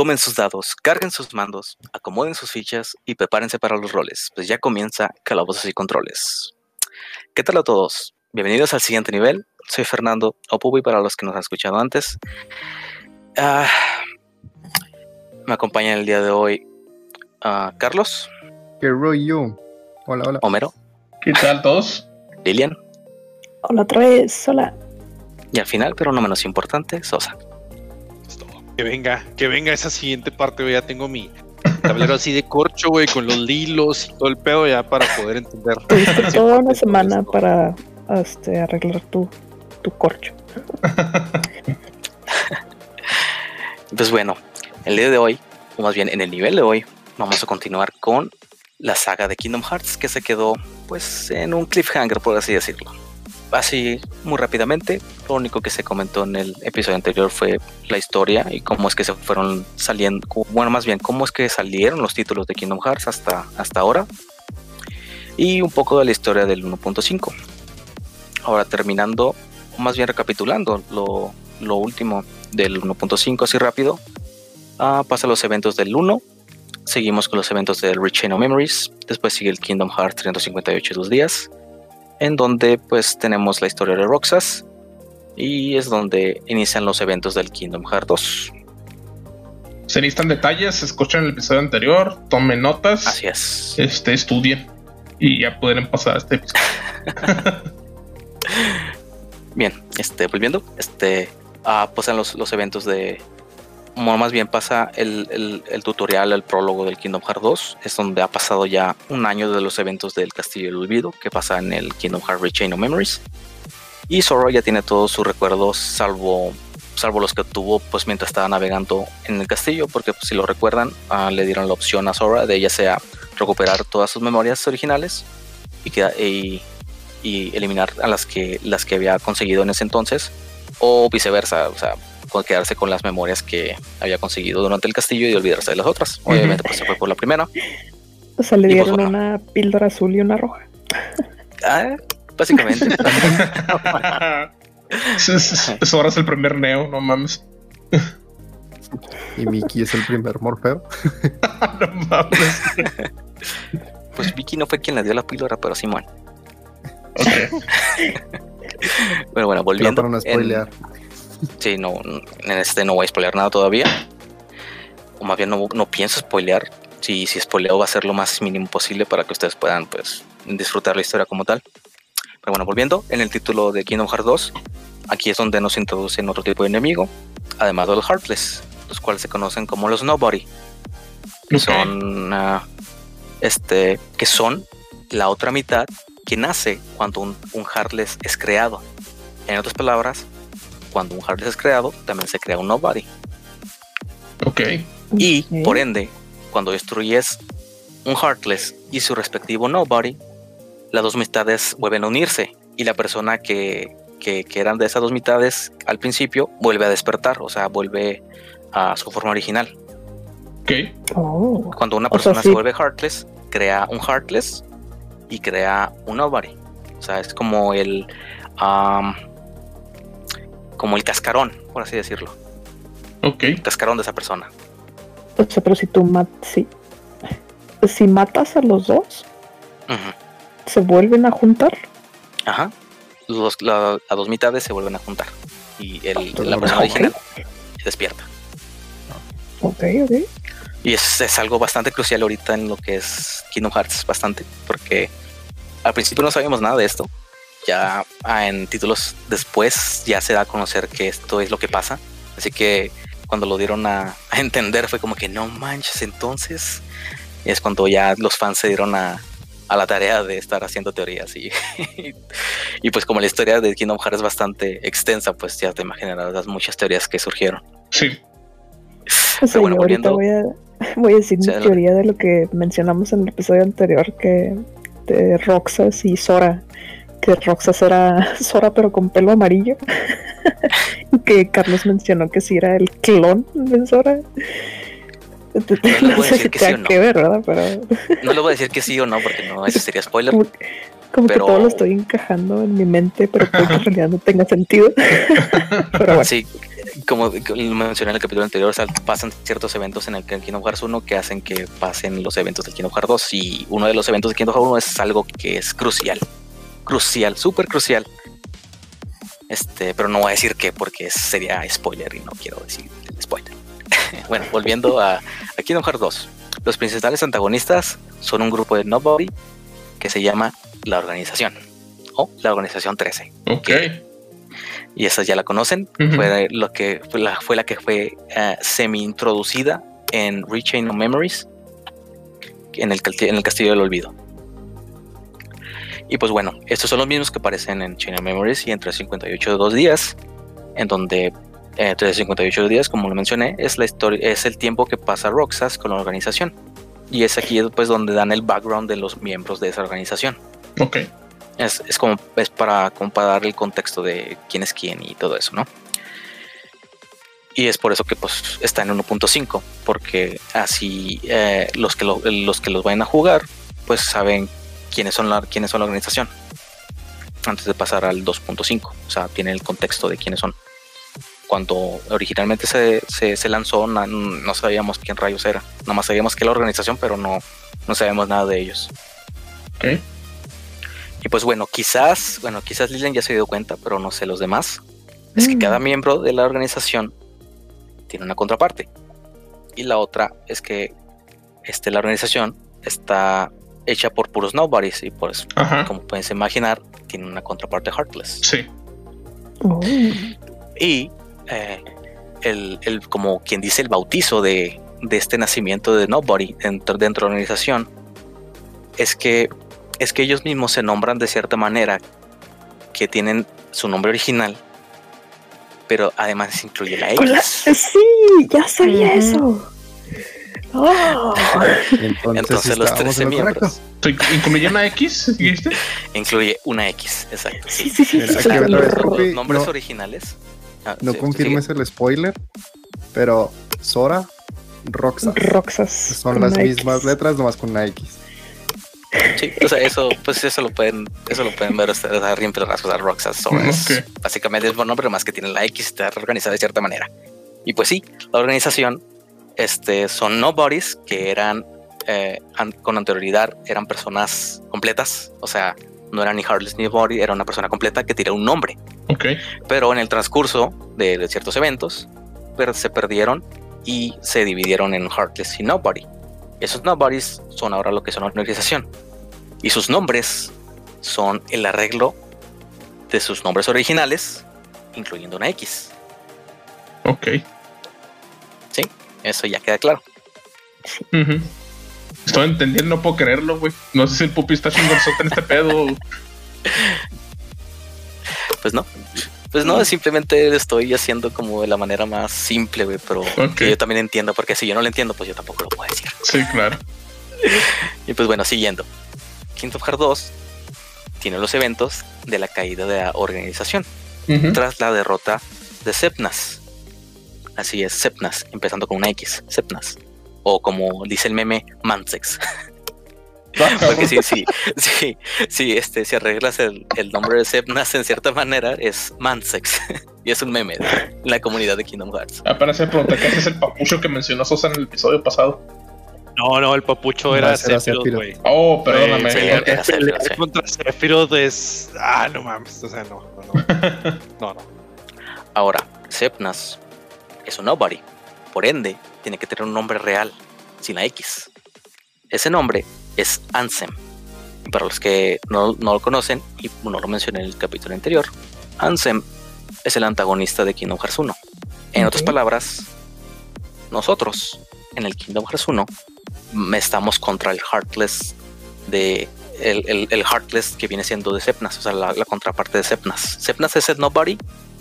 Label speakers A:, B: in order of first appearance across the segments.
A: tomen sus dados, carguen sus mandos, acomoden sus fichas y prepárense para los roles, pues ya comienza Calabozos y Controles. ¿Qué tal a todos? Bienvenidos al siguiente nivel. Soy Fernando Opubi para los que nos han escuchado antes. Ah, me acompaña el día de hoy ah, Carlos.
B: ¿Qué rollo? Hola, hola.
A: Homero.
C: ¿Qué tal todos?
A: Lilian.
D: Hola otra vez, hola.
A: Y al final, pero no menos importante, Sosa.
E: Que venga, que venga esa siguiente parte, güey. Ya tengo mi tablero así de corcho, güey, con los lilos y todo el pedo ya para poder entender.
D: Tuviste toda una semana para este, arreglar tu, tu corcho.
A: Pues bueno, el día de hoy, o más bien en el nivel de hoy, vamos a continuar con la saga de Kingdom Hearts que se quedó pues en un cliffhanger, por así decirlo. Así, muy rápidamente, lo único que se comentó en el episodio anterior fue la historia y cómo es que se fueron saliendo, bueno, más bien, cómo es que salieron los títulos de Kingdom Hearts hasta, hasta ahora. Y un poco de la historia del 1.5. Ahora terminando, más bien recapitulando lo, lo último del 1.5 así rápido, ah, pasa los eventos del 1, seguimos con los eventos del Rechain of Memories, después sigue el Kingdom Hearts 358 dos días, en donde pues tenemos la historia de Roxas y es donde inician los eventos del Kingdom Hearts 2.
C: Se necesitan detalles, escuchen el episodio anterior, tomen notas.
A: Así es.
C: Este, estudien y ya pueden pasar a este episodio.
A: Bien, este, volviendo, este, ah, pasan los, los eventos de, más bien pasa el, el- el tutorial, el prólogo del Kingdom Hearts 2, es donde ha pasado ya un año de los eventos del Castillo del Olvido, que pasa en el Kingdom Hearts Rechain of Memories. Y Sora ya tiene todos sus recuerdos, salvo, salvo los que tuvo pues, mientras estaba navegando en el castillo, porque pues, si lo recuerdan, ah, le dieron la opción a Sora de ya sea recuperar todas sus memorias originales y, queda- y, y eliminar a las que, las que había conseguido en ese entonces, o viceversa, o sea, quedarse con las memorias que había conseguido durante el castillo y olvidarse de las otras. Obviamente, pues se fue por la primera.
D: O sea, le
A: Y pues,
D: dieron
A: bueno.
D: una píldora azul y una roja.
A: Ah, básicamente.
C: Es- es- es- ahora es el primer Neo, no mames.
B: Y Mickey es el primer morfeo.
C: no mames.
A: pues Vicky no fue quien le dio la píldora, pero Simón.
C: Ok.
A: Pero bueno,
B: Pero
A: volviendo.
B: para no
A: en-
B: spoilear.
A: Sí, no, en este no voy a spoilear nada todavía. O más bien no, no pienso spoilear. Si, si spoileo va a ser lo más mínimo posible para que ustedes puedan pues disfrutar la historia como tal. Pero bueno, volviendo, en el título de Kingdom Hearts 2, aquí es donde nos introducen otro tipo de enemigo, además de los Heartless, los cuales se conocen como los Nobody. Que
C: Ok.
A: son ah, este, que son la otra mitad que nace cuando un, un Heartless es creado. En otras palabras, cuando un Heartless es creado, también se crea un Nobody.
C: Ok.
A: Y por ende, cuando destruyes un Heartless y su respectivo Nobody, las dos mitades vuelven a unirse y la persona que, que, que eran de esas dos mitades al principio vuelve a despertar, o sea, vuelve a su forma original.
C: Ok.
D: Oh,
A: Cuando una
D: O sea,
A: persona se vuelve Heartless, crea un Heartless y crea un Nobody. O sea, es como el... am, como el cascarón, por así decirlo.
C: Ok.
A: El cascarón de esa persona.
D: o sea, pero si tú matas, si, si matas a los dos, se vuelven a juntar.
A: Ajá. Los, la- las dos mitades se vuelven a juntar. Y el,
B: Pero
A: la persona original se despierta.
D: Ok, ok.
A: Y es, es algo bastante crucial ahorita en lo que es Kingdom Hearts, bastante. Porque al principio no sabíamos nada de esto. Ya ah, en títulos después ya se da a conocer que esto es lo que pasa. Así que cuando lo dieron a, a entender fue como que no manches entonces. Y es cuando ya los fans se dieron a, a la tarea de estar haciendo teorías. Y, y pues como la historia de Kingdom Hearts es bastante extensa, pues ya te imaginarás las muchas teorías que surgieron.
C: Sí.
D: O sea,
A: bueno,
D: yo ahorita
A: volviendo-
D: voy a, voy a decir mi teoría de lo que mencionamos en el episodio anterior, que de Roxas y Sora, que Roxas era Sora pero con pelo amarillo, y que Carlos mencionó que sí era el clon de Sora.
A: No
D: No
A: voy a
D: sé
A: decir
D: si
A: que sí o
D: tenga
A: no.
D: que ver, ¿verdad? Pero
A: No le voy a decir que sí o no, porque no, eso sería spoiler.
D: como, Como
A: Pero-
D: que todo lo estoy encajando en mi mente, pero que en realidad no tenga sentido. pero bueno,
A: Sí, como mencioné en el capítulo anterior, o sea, pasan ciertos eventos en el Kingdom Hearts 1 que hacen que pasen los eventos del Kingdom Hearts 2 y uno de los eventos de Kingdom Hearts 1 es algo que es crucial, crucial, súper crucial. Este, pero no voy a decir qué porque sería spoiler y no quiero decir spoiler. bueno, volviendo a, a Kingdom Hearts 2. Los principales antagonistas son un grupo de Nobody que se llama la Organización o la Organización 13
C: Ok.
A: y esa ya la conocen. Fue lo que fue la, fue la que fue eh, semi introducida en Rechain of Memories en el, calti- en el Castillo del Olvido. Y pues bueno, estos son los mismos que aparecen en Chain of Memories y entre 58 de dos días, en donde eh, entre 58 días, como lo mencioné, es la historia, es el tiempo que pasa Roxas con la organización. Y es aquí pues donde dan el background de los miembros de esa organización.
C: Ok.
A: Es, es como es para, como para dar el contexto de quién es quién y todo eso, ¿no? Y es por eso que pues está en 1.5, porque así eh, los, que lo- los que los vayan a jugar, pues saben quiénes son la, quiénes son la organización. Antes de pasar al 2.5. O sea, tienen el contexto de quiénes son. Cuando originalmente se, se, se lanzó, na- no sabíamos quién rayos era. Nada más sabíamos que era la organización, pero no, no sabíamos nada de ellos. Y pues bueno, quizás, bueno, quizás Lilian ya se dio cuenta, pero no sé los demás. Es que
D: Mm.
A: cada miembro de la organización tiene una contraparte. Y la otra es que este, la organización está hecha por puros nobodies y pues,
C: Ajá.
A: como pueden imaginar, tiene una contraparte Heartless.
C: Sí.
D: Oh.
A: Y eh, el, el- como quien dice, el bautizo de, de este nacimiento de Nobody dentro, dentro de la organización es que, es que ellos mismos se nombran de cierta manera que tienen su nombre original, pero además incluye la X.
D: Sí, ya sabía eso. Oh.
B: Entonces,
A: Entonces los
B: estábamos
A: 13
B: en lo
A: miembros
B: correcto.
C: ¿Te ¿Incluye una X? ¿Dijiste?
A: incluye una X, exacto.
D: Sí, sí, sí.
B: Mira,
A: Los nombres
B: no-
A: originales. ah,
B: No
A: sí,
B: confirmes el spoiler, pero Sora, Roxas.
D: Roxas.
B: Son las mismas
D: X.
B: letras, nomás con una X.
A: Sí, o sea, eso, pues eso lo pueden, eso lo pueden ver ustedes a Rimpel Rasgos, a Roxas Sora. es. Básicamente es buen nombre, más que tiene la X, está organizada de cierta manera. Y pues sí, la organización este, son nobodies que eran eh, an- con anterioridad, eran personas completas, o sea, no eran ni Heartless ni Body, era una persona completa que tiene un nombre.
C: Ok.
A: Pero en el transcurso de, de ciertos eventos, per- se perdieron y se dividieron en Heartless y Nobody. Esos Nobodies son ahora lo que son una organización. Y sus nombres son el arreglo de sus nombres originales, incluyendo una X.
C: Ok.
A: Eso ya queda claro.
C: Estoy entendiendo, no puedo creerlo, güey. No sé si el pupi está chingonzote en este pedo.
A: Pues no. Pues no, simplemente estoy haciendo como de la manera más simple, güey, pero que yo también entiendo, porque si yo no lo entiendo, pues yo tampoco lo puedo decir.
C: Sí, claro.
A: Y pues bueno, siguiendo. Kingdom Hearts 2 tiene los eventos de la caída de la organización tras la derrota de Sepnas. Así es, Sepnas, empezando con una X, Sepnas. O como dice el meme, Mansex. Porque sí, sí, sí, sí, este, si arreglas el, el nombre de Sepnas en cierta manera, es Mansex. y es un meme de la comunidad de Kingdom Hearts.
C: Apenas se pregunta qué es el papucho que mencionó Sosa en el episodio pasado.
E: No, no, el papucho
B: No,
E: era Sephiroth, güey.
C: Oh, perdóname.
A: Sí, era Sephiroth,
E: Pelear
A: sí.
E: contra Sephiroth es. Ah, no mames. O sea, no, no, no. No, no.
A: Ahora, Sepnas es un nobody. Por ende, tiene que tener un nombre real, sin la X. Ese nombre es Ansem. Para los que no, no lo conocen, y no lo mencioné en el capítulo anterior, Ansem es el antagonista de Kingdom Hearts 1. En otras palabras, nosotros en el Kingdom Hearts 1 mm, estamos contra el Heartless de el, el- el Heartless que viene siendo de Sepnas, o sea, la, la contraparte de Sepnas. Sepnas es el Nobody,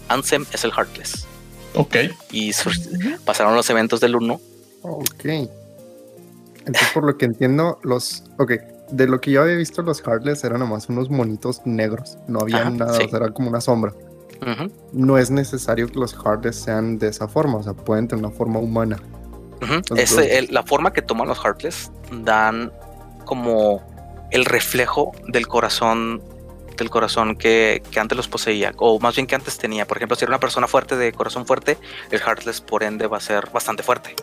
A: Ansem es el Heartless.
C: Ok.
A: Y pasaron los eventos del 1.
B: Ok. Entonces, por lo que entiendo, los. Ok. De lo que yo había visto, los Heartless eran nomás unos monitos negros. No había
A: Ajá,
B: nada,
A: sí.
B: o sea, era como una sombra. No es necesario que los Heartless sean de esa forma, o sea, pueden tener una forma humana.
A: el- la forma que toman los Heartless dan como el reflejo del corazón del corazón que, que antes los poseía, o más bien que antes tenía. Por ejemplo, si era una persona fuerte de corazón fuerte, el Heartless por ende va a ser bastante fuerte.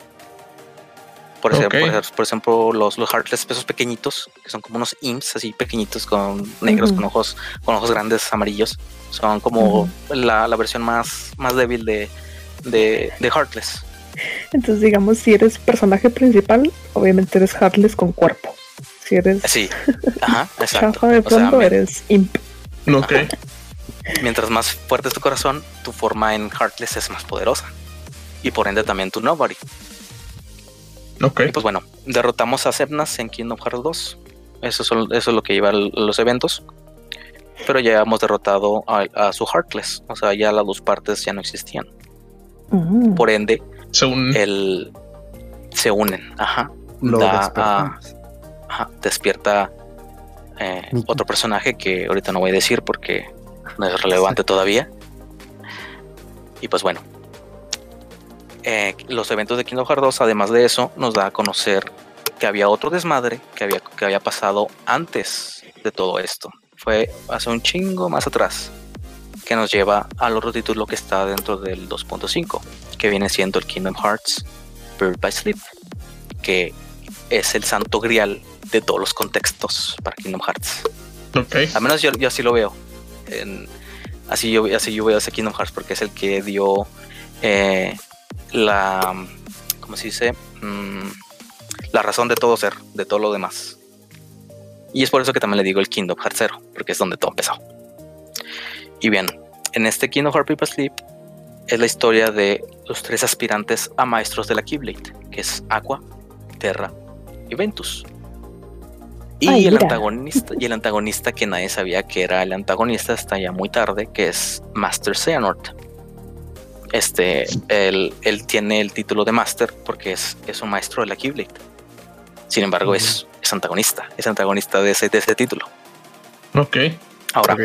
A: Por ejemplo, por, ejemplo los, los Heartless esos pequeñitos, que son como unos imps así pequeñitos con negros, con ojos, con ojos grandes amarillos. Son como la, la versión más, más débil de, de, de Heartless.
D: Entonces, digamos, si eres personaje principal, obviamente eres Heartless con cuerpo. Si eres
A: Sí, ajá, exacto.
D: chafa de
A: O sea,
D: pronto, eres imp.
C: Ok.
A: mientras más fuerte es tu corazón, tu forma en Heartless es más poderosa. Y por ende también tu Nobody.
C: Ok.
A: Y pues bueno, derrotamos a Zepnas en Kingdom Hearts 2. Eso, son- eso es lo que lleva el- los eventos. Pero ya hemos derrotado a, a su Heartless. O sea, ya las dos partes ya no existían.
D: Mm.
A: Por ende,
C: Según.
A: el, se unen. Ajá.
B: Lo
A: Da a- ajá, despierta eh, otro personaje que ahorita no voy a decir porque no es relevante todavía. Y pues bueno, eh, los eventos de Kingdom Hearts 2, además de eso, nos da a conocer que había otro desmadre que había, que había pasado antes de todo esto. Fue hace un chingo más atrás que nos lleva al otro título que está dentro del 2.5, que viene siendo el Kingdom Hearts Bird by Sleep, que es el santo grial de todos los contextos para Kingdom Hearts.
C: Ok.
A: Al menos yo, yo así lo veo. En- así, yo, así yo veo ese Kingdom Hearts porque es el que dio eh, la. ¿Cómo se dice? Mm, la razón de todo ser, de todo lo demás. Y es por eso que también le digo el Kingdom Hearts 0, porque es donde todo empezó. Y bien, en este Kingdom Hearts People Sleep es la historia de los tres aspirantes a maestros de la Keyblade, que es Aqua, Terra y Ventus. Y
D: Ay,
A: el
D: mira.
A: antagonista, y el antagonista que nadie sabía que era el antagonista hasta ya muy tarde, que es Master Xehanort. Este, él, él tiene el título de Master porque es, es un maestro de la Keyblade. Sin embargo, es, es antagonista, es antagonista de ese, de ese título.
C: Ok.
A: Ahora,
B: Ok,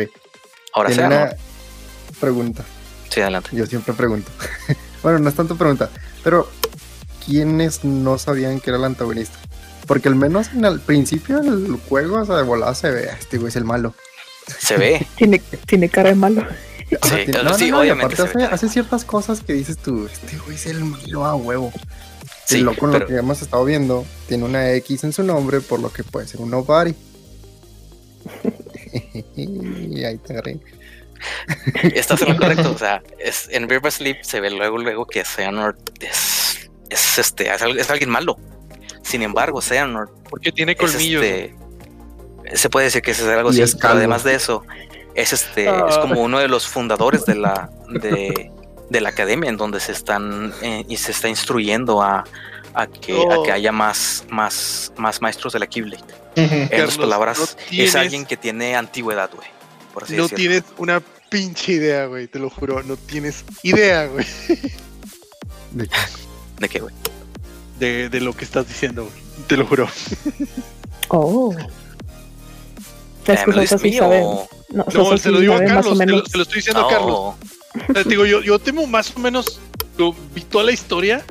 A: ahora
B: Tiene
A: Xehanort.
B: una pregunta.
A: Sí, adelante.
B: Yo siempre pregunto. bueno, no es tanto pregunta, pero ¿quiénes no sabían que era el antagonista? Porque al menos en el principio del juego, o sea, de volada se ve, este güey es el malo.
A: Se ve.
D: Tiene, tiene cara de malo.
A: Sí,
B: tiene-
A: sí,
B: y
A: obviamente
B: aparte hace, ciertas cosas que dices tú, este güey es el malo a huevo.
A: Sí,
B: y lo con
A: pero-
B: lo que hemos estado viendo, tiene una X en su nombre, por lo que puede ser un nobody. y ahí te agarré.
A: Estás en lo correcto. O sea, es, en River Sleep se ve luego, luego que Xehanort es, es, este, es alguien malo. Sin embargo, Xehanort
E: Porque tiene
A: es
E: colmillos.
A: este, se puede decir que es algo
B: Y
A: así.
B: es
A: pero además de eso, es este,
E: Ah.
A: es como uno de los fundadores de la, de, de la academia en donde se están eh, y se está instruyendo a, a que, a
E: Oh.
A: que haya más, más, más maestros de la Keyblade. En otras palabras,
E: no
A: es alguien que tiene antigüedad, güey. Por así
E: no
A: decirlo.
E: tienes una pinche idea, güey. Te lo juro. No tienes idea, güey.
B: De-
A: ¿De qué, güey?
E: De, de lo que estás diciendo. Te lo juro.
D: Oh. Es que
A: ¿Me lo dices
D: Sosa
A: a
D: sí
A: mí
D: sabe.
A: o...?
D: No,
E: No, se lo digo a Carlos. Te lo, te lo estoy diciendo a Carlos.
A: Oh,
E: O sea, te digo, yo, yo tengo más o menos. Yo vi toda la historia.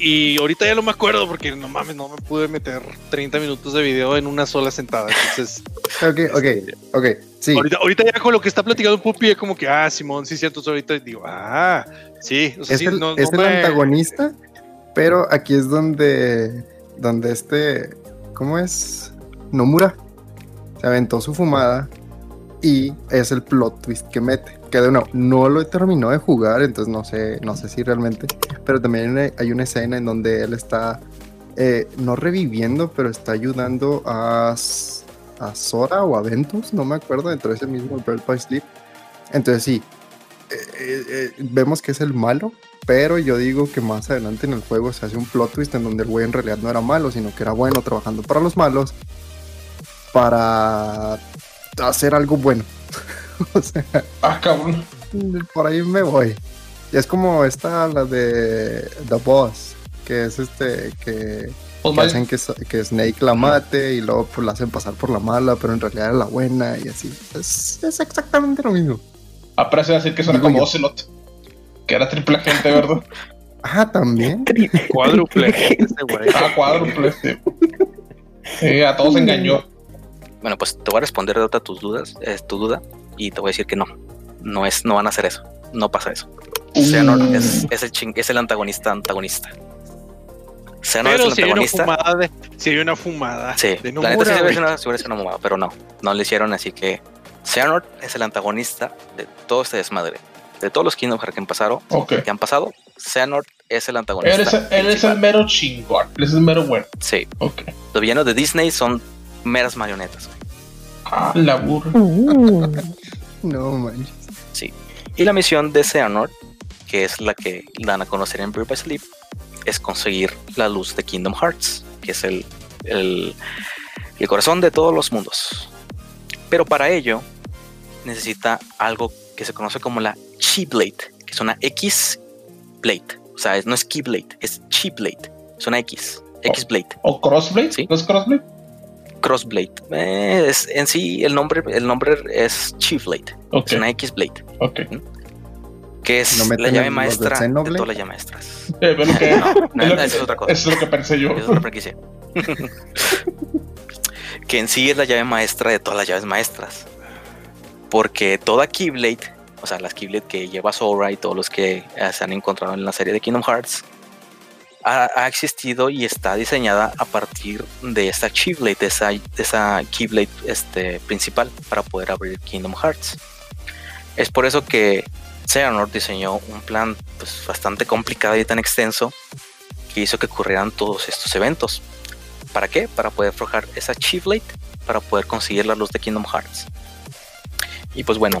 E: Y ahorita ya no me acuerdo porque no mames, no me pude meter 30 minutos de video en una sola sentada. Entonces,
B: Ok, ok, ok. Sí,
E: ahorita, ahorita ya con lo que está platicando Pupi es como que, ah, Simón, sí, cierto. Entonces ahorita digo, ah, sí. O sea,
B: es
E: sí,
B: el,
E: no,
B: es
E: no
B: el
E: me-
B: antagonista, pero aquí es donde, donde este, ¿cómo es? Nomura se aventó su fumada y es el plot twist que mete. Que de nuevo, no lo terminó de jugar, entonces no sé, no sé si realmente, pero también hay una, hay escena en donde él está eh, no reviviendo, pero está ayudando a, a Sora o a Ventus, no me acuerdo, dentro de ese mismo Bird by Sleep. Entonces sí, eh, eh, vemos que es el malo, pero yo digo que más adelante en el juego se hace un plot twist en donde el güey en realidad no era malo, sino que era bueno trabajando para los malos para hacer algo bueno. o sea,
C: Ah, cabrón.
B: por ahí me voy. Y es como esta, la de The Boss, que es este, que,
C: Pues
B: que hacen que, que Snake la mate y luego pues, la hacen pasar por la mala, pero en realidad era la buena y así. Es, es exactamente lo mismo.
C: Ah, pero se decir que suena
B: Digo
C: como
B: yo.
C: Ocelot. Que era triple agente, ¿verdad?
B: Ah, también.
E: Cuádruple.
D: G.
E: Ese güey.
C: Ah, cuádruple. Sí. Sí, a todos engañó.
A: Bueno, pues te voy a responder de otra tus dudas, es tu duda, y te voy a decir que no. No es, no van a hacer eso. No pasa eso. Xehanort
C: Uh.
A: es, es el ching- es el antagonista antagonista. Xehanort es el
E: si hay una
A: antagonista.
E: fumada de, si hay una fumada
A: Sí,
E: de
A: la neta sí hubiera sido una, mamada, pero no, no le hicieron así que Xehanort es el antagonista de todo este desmadre. De todos los Kingdom Hearts que han pasado, que han pasado, Xehanort es el antagonista.
C: Él es, él es el mero chingón. Él es el mero bueno.
A: Sí,
C: Ok.
A: los villanos de Disney son meras marionetas. güey.
C: Ah, la burra.
D: Uh,
B: No manches.
A: Y la misión de Xehanort, que es la que dan a conocer en Birth by Sleep, es conseguir la luz de Kingdom Hearts, que es el, el, el corazón de todos los mundos. Pero para ello necesita algo que se conoce como la Chi Blade, que es una X Blade. O sea, es- no es Keyblade, es Chi Blade. Es una X. X Blade.
C: ¿O Crossblade?
A: Sí.
C: ¿No es Crossblade?
A: Crossblade. Eh, es, en sí, el nombre, el nombre es Chi Blade.
C: Ok.
A: Es una X Blade.
C: Ok.
A: Que es
B: ¿No meten
A: la llave
B: de
A: maestra de todas las llaves maestras.
C: Eh, pero que-
A: No, no,
C: es lo
A: eso es
C: que-
A: otra cosa.
C: Eso es lo que pensé yo.
A: Es otra franquicia. que en sí es la llave maestra de todas las llaves maestras. Porque toda Keyblade, o sea, las Keyblade que lleva Sora y todos los que eh, se han encontrado en la serie de Kingdom Hearts, ha, existido y está diseñada a partir de esta Keyblade, de esa, esa Keyblade este, principal para poder abrir Kingdom Hearts. Es por eso que Xehanort diseñó un plan pues, bastante complicado y tan extenso que hizo que ocurrieran todos estos eventos. ¿Para qué? Para poder forjar esa Chieflate para poder conseguir la luz de Kingdom Hearts. Y pues bueno,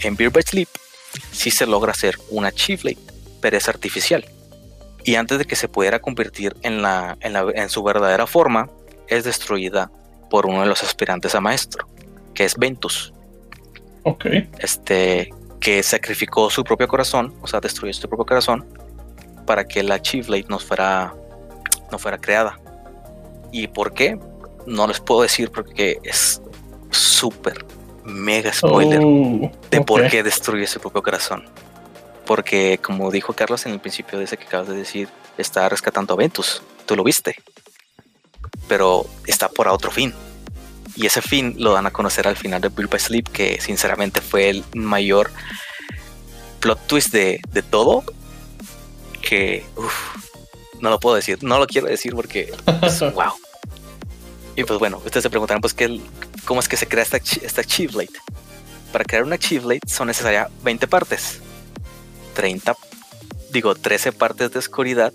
A: en Beer by Sleep sí se logra hacer una Chieflate, pero es artificial. Y antes de que se pudiera convertir en, la, en, la- en su verdadera forma, es destruida por uno de los aspirantes a maestro, que es Ventus,
C: Ok.
A: este, que sacrificó su propio corazón, o sea, destruyó su propio corazón, para que la Chieflate no fuera, no fuera creada. ¿Y por qué? No les puedo decir porque es súper, mega spoiler
C: Oh,
A: de por qué destruye su propio corazón. Porque, como dijo Carlos en el principio de ese que acabas de decir, está rescatando a Ventus. Tú lo viste. Pero está por a otro fin. Y ese fin lo dan a conocer al final de Build by Sleep, que sinceramente fue el mayor plot twist de, de todo. Que, uf, no lo puedo decir, no lo quiero decir porque es wow. Y pues bueno, ustedes se preguntarán, pues, ¿qué, ¿cómo es que se crea esta, esta Chieflate? Para crear una Chieflate son necesarias 20 partes. 30, digo, 13 partes de oscuridad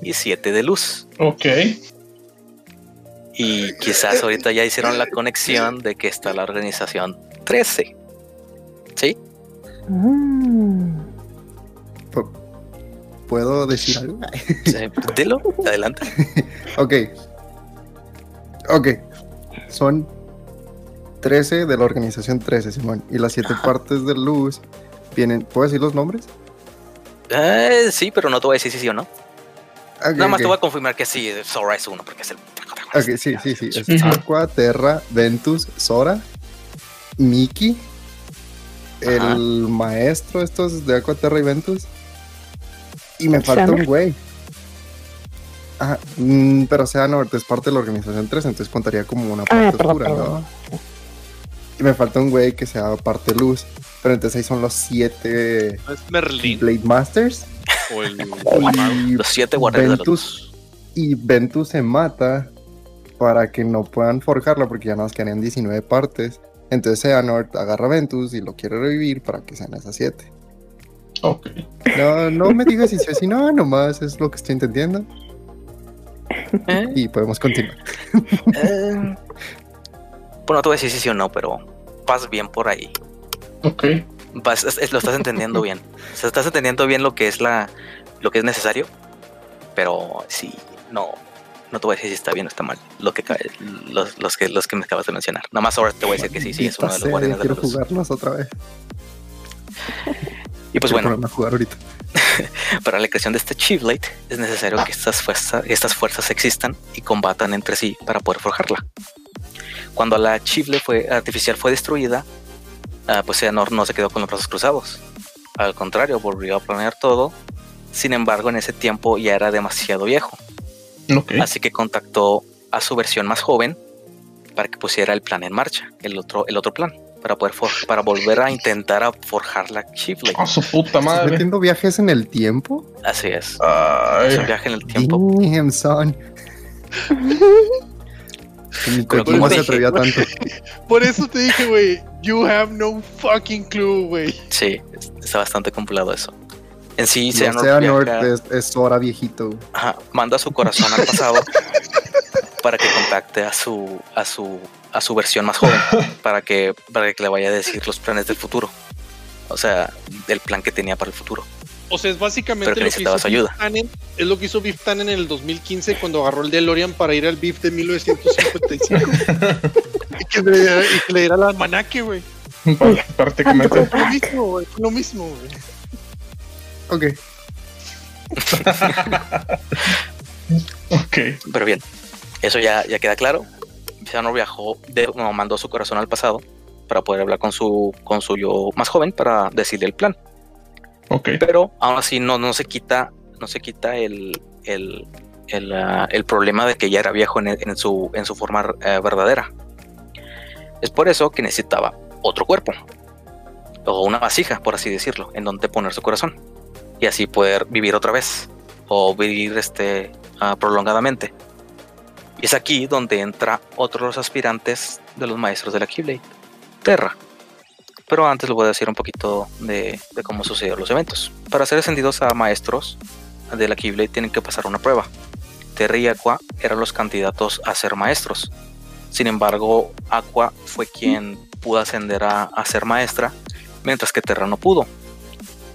A: y 7 de luz.
C: Ok.
A: Y quizás ahorita ya hicieron la conexión de que está la organización 13. ¿Sí?
D: mm.
B: ¿Puedo decir algo?
A: Sí, Dilo, adelante.
B: Ok. Ok. Son 13 de la organización 13, Simón. Y las 7 partes de luz vienen. ¿Puedo decir los nombres?
A: Eh, sí, pero no te voy a decir si sí o no. Nada más te voy a confirmar que sí, Sora es uno, porque es el
B: Ok, sí, sí, sí. Es. Aqua, Terra, Ventus, Sora, Miki, el
A: Ajá.
B: maestro estos de Aqua, Terra y Ventus. Y me falta un güey. Ajá, mm, pero Xehanort es parte de la organización 3, entonces contaría como una parte
D: Ah, perdón,
B: oscura, ¿no?
D: perdón.
B: Y me falta un güey que sea parte luz. Pero entonces ahí son los 7
E: ¿No es Merlín
B: Blade Masters.
E: o el
B: Y
A: Los siete guardianes.
B: Ventus, y Ventus se mata para que no puedan forjarla porque ya nos quedarían 19 partes. Entonces Xehanort agarra a Ventus y lo quiere revivir para que sean esas 7.
C: Ok.
B: No, no me digas si sí si no, nomás es lo que estoy entendiendo.
A: Eh,
B: Y podemos continuar.
A: eh, bueno, no te voy a decir si sí o no, pero vas bien por ahí.
C: Ok.
A: Vas- es- es- lo estás entendiendo bien. O sea, estás entendiendo bien lo que es la lo que es necesario. Pero sí, no, no te voy a decir si está bien o está mal. Lo que los, los que los que me acabas de mencionar. Nada más ahora te voy a decir que sí, sí, es uno de los guardianes de la
B: Quiero jugarlos otra vez.
A: Y pues bueno,
B: a jugar ahorita.
A: para la creación de este Chieflate es necesario que estas fuerzas, estas fuerzas existan y combatan entre sí para poder forjarla. Cuando la Chieflate fue, artificial fue destruida, ah, pues no se quedó con los brazos cruzados. Al contrario, volvió a planear todo. Sin embargo, en ese tiempo ya era demasiado viejo. Así que contactó a su versión más joven, para que pusiera el plan en marcha, el otro, el otro plan, para poder for- para volver a intentar a forjar la Keyblade.
C: A su puta
B: ¿Estás
C: madre.
B: metiendo viajes en el tiempo?
A: Así es. Es
C: Ay,
A: un viaje en el tiempo.
B: Damn, son. Ni
A: Pero
B: Kojima
A: ¿cómo
B: se
A: dije?
B: atrevía tanto.
E: Por eso te dije, güey, you have no fucking clue, güey.
A: Sí, es- está bastante compilado eso. En sí,
B: sea
A: viaja-
B: North, es, es hora viejito.
A: ajá, manda su corazón al pasado para que contacte a su a su a su versión más joven para que para que le vaya a decir los planes del futuro. O sea, el plan que tenía para el futuro.
E: O sea, es básicamente
A: Pero que
E: lo que hizo
A: ayuda.
E: Biff Tannen, es lo que hizo Biff Tannen en el 2015 cuando agarró el DeLorean para ir al Biff de 1955. y, que le, diera- y que le diera la almanaque, güey.
C: Pr- prácticamente.
E: Lo mismo, güey. Lo mismo, güey.
B: Ok.
C: Ok.
A: Pero bien, eso ya, ya queda claro. Xehanort viajó, de, no, mandó su corazón al pasado para poder hablar con su, con su yo más joven para decirle el plan. Pero aún así no, no se quita, no se quita el, el, el, ah, problema de que ya era viejo en, en su, en su forma eh, verdadera. Es por eso que necesitaba otro cuerpo. O una vasija, por así decirlo, en donde poner su corazón. Y así poder vivir otra vez. O vivir este ah, prolongadamente. Y es aquí donde entra otro de los aspirantes de los maestros de la Keyblade, Terra. Pero antes les voy a decir un poquito de, de cómo sucedieron los eventos. Para ser ascendidos a maestros de la Keyblade tienen que pasar una prueba. Terra y Aqua eran los candidatos a ser maestros. Sin embargo, Aqua fue quien pudo ascender a, a ser maestra, mientras que Terra no pudo.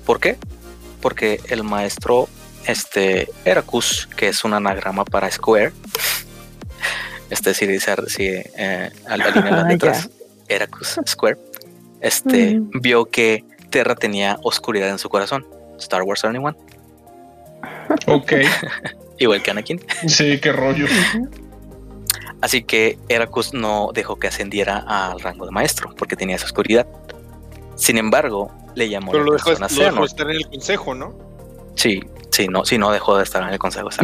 A: ¿Por qué? Porque el maestro este, Heracus, que es un anagrama para Square, este si dice si, eh, a la línea de las
D: Ah,
A: Heracus Square, este, vio que Terra tenía oscuridad en su corazón. Star Wars Anyone,
C: Ok.
A: igual que Anakin.
C: Sí, qué rollo.
A: Así que Heracus no dejó que ascendiera al rango de maestro porque tenía esa oscuridad. Sin embargo, le llamó
E: Pero
A: la
E: lo dejó,
A: atención a
E: lo dejó estar en el consejo, ¿no?
A: Sí, sí, no, sí, no dejó de estar en el consejo.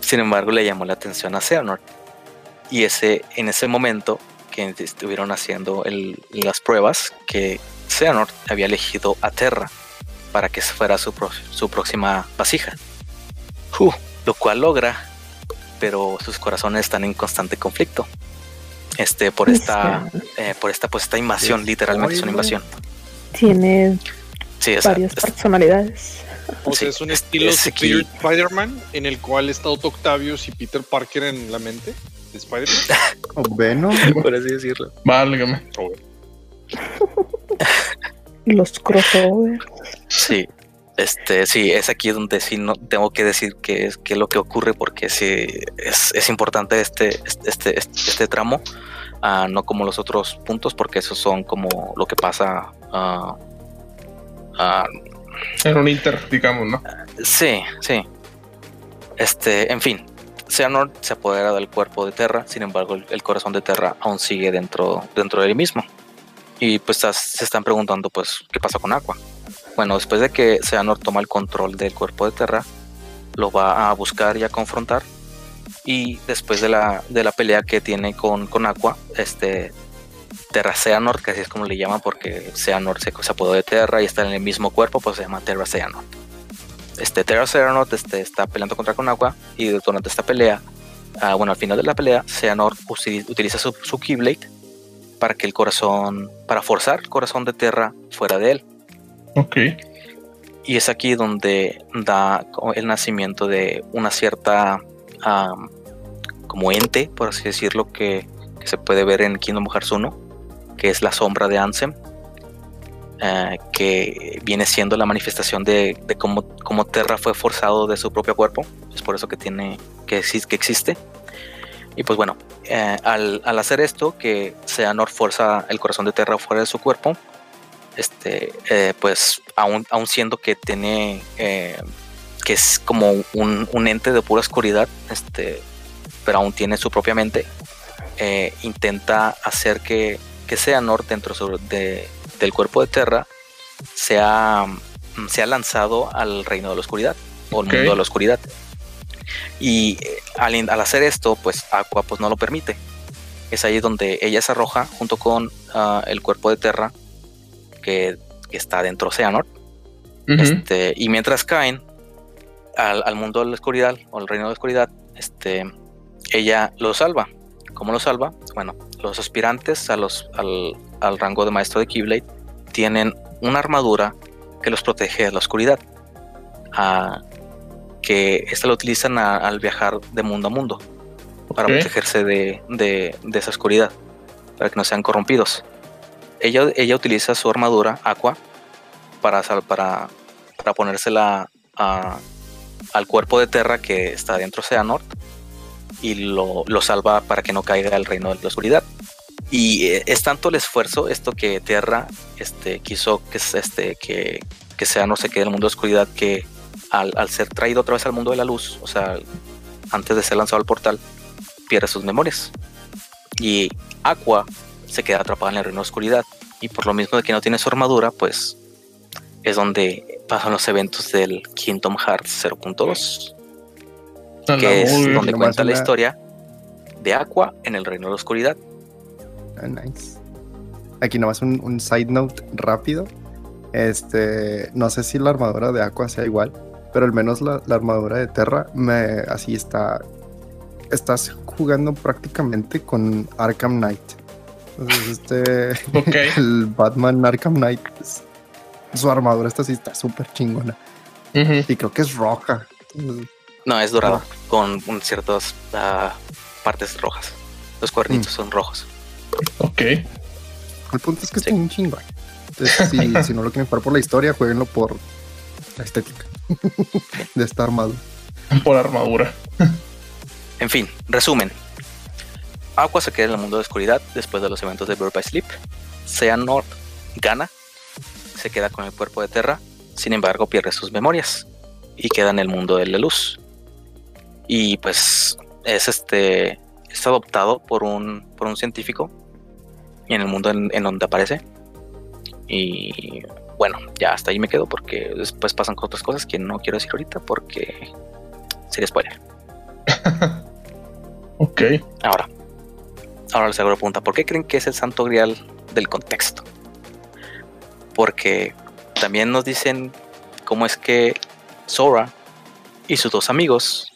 A: Sin embargo, le llamó la atención a Xehanort. Y ese, en ese momento que estuvieron haciendo el- las pruebas, que Xehanort había elegido a Terra para que fuera su, pro- su próxima vasija. Uh, lo cual logra, pero sus corazones están en constante conflicto. Este, por esta, eh, por esta, pues esta invasión, literalmente es una invasión.
D: Tiene
A: Sí, o sea,
D: varias
A: es-
D: personalidades.
E: O
A: Sí,
E: sea, es un
A: es-
E: estilo
A: es
E: Spider-Man en el cual está Otto Octavius y Peter Parker en la mente de Spider-Man.
B: O Venom.
A: por así decirlo.
C: Válgame.
D: Los crossover.
A: Sí, este, sí, es aquí donde sí no tengo que decir que es que lo que ocurre porque sí es, es importante este, este, este, este tramo, ah, no como los otros puntos, porque esos son como lo que pasa. ah, ah,
C: Era un inter, digamos, ¿no?
A: sí, sí. Este, en fin, Xehanort se apodera del cuerpo de Terra, sin embargo, el, corazón de Terra aún sigue dentro, dentro de él mismo. Y pues se están preguntando, pues, ¿qué pasa con Aqua? Bueno, después de que Xehanort toma el control del cuerpo de Terra, lo va a buscar y a confrontar. Y después de la, de la pelea que tiene con, con Aqua, este Terra Xehanort, que así es como le llaman, porque Xehanort se, se apodó de Terra y está en el mismo cuerpo, pues se llama Terra Xehanort. Este Terra este, está peleando contra con Aqua y durante esta pelea, ah, bueno, al final de la pelea, Xehanort utiliza su, su Keyblade para que el corazón, para forzar el corazón de Terra fuera de él.
C: Ok.
A: Y es aquí donde da el nacimiento de una cierta am, como ente, por así decirlo, que, que se puede ver en Kingdom Hearts 1, que es la sombra de Ansem, eh, que viene siendo la manifestación de, de cómo, cómo Terra fue forzado de su propio cuerpo. Es por eso que tiene que, que existe. Y pues bueno, eh, al, al hacer esto, que Xehanort forza el corazón de Terra fuera de su cuerpo, este, eh, pues aún, aún siendo que tiene, que es como un, un ente de pura oscuridad, este, pero aún tiene su propia mente, intenta hacer que, que Xehanort dentro de- del cuerpo de Terra sea, mm, sea lanzado al reino de la oscuridad o al mundo de la oscuridad. Y eh, al, al hacer esto, pues Aqua pues no lo permite. Es ahí donde ella se arroja junto con ah, el cuerpo de Terra que, que está dentro de.
C: Ujú.
A: Este, y mientras caen al, al mundo de la oscuridad o al reino de la oscuridad, este, ella lo salva. ¿Cómo lo salva? Bueno, los aspirantes a los, al, al rango de maestro de Keyblade tienen una armadura que los protege de la oscuridad. ah, que esta lo utilizan a- al viajar de mundo a mundo para protegerse de, de- de esa oscuridad, para que no sean corrompidos. Ella, ella utiliza su armadura Aqua para, para, para ponérsela a- al cuerpo de Terra que está dentro de Xehanort y lo, lo salva para que no caiga al reino de la oscuridad. Y eh, es tanto el esfuerzo esto que Terra este, quiso que, este, que, que Xehanort se quede en el mundo de oscuridad que al, al ser traído otra vez al mundo de la luz, o sea, antes de ser lanzado al portal, pierde sus memorias. Y Aqua se queda atrapada en el reino de oscuridad. Y por lo mismo de que no tiene su armadura, pues es donde pasan los eventos del Kingdom Hearts 0.2,
C: A la
A: que es donde cuenta la historia de Aqua en el reino de la oscuridad.
B: Ah, nice. Aquí nomás un, un side note rápido. Este, no sé si la armadura de Aqua sea igual, pero al menos la, la armadura de Terra me así está. Estás jugando prácticamente con Arkham Knight. Entonces, este,
C: Ok.
B: el Batman Arkham Knight, pues, su armadura esta sí está súper chingona. Y creo que es roja. Entonces,
A: No, es dorada,
B: Ah.
A: con ciertas ah, partes rojas. Los cuernitos
B: Mm.
A: son rojos.
C: Ok.
B: El punto es que
A: Sí.
B: está un chingón. Entonces, si, si no lo quieren jugar por la historia, jueguenlo por la estética de esta armadura.
C: Por armadura.
A: En fin, resumen. Aqua se queda en el mundo de oscuridad después de los eventos de Bird by Sleep. Xehanort gana, se queda con el cuerpo de Terra, sin embargo pierde sus memorias y queda en el mundo de la luz. Y pues es este es adoptado por un por un científico en el mundo en, en donde aparece. Y bueno, ya hasta ahí me quedo porque después pasan otras cosas que no quiero decir ahorita porque sería spoiler.
C: Ok.
A: Ahora, ahora les hago la pregunta, ¿por qué creen que es el santo grial del contexto? Porque también nos dicen cómo es que Sora y sus dos amigos,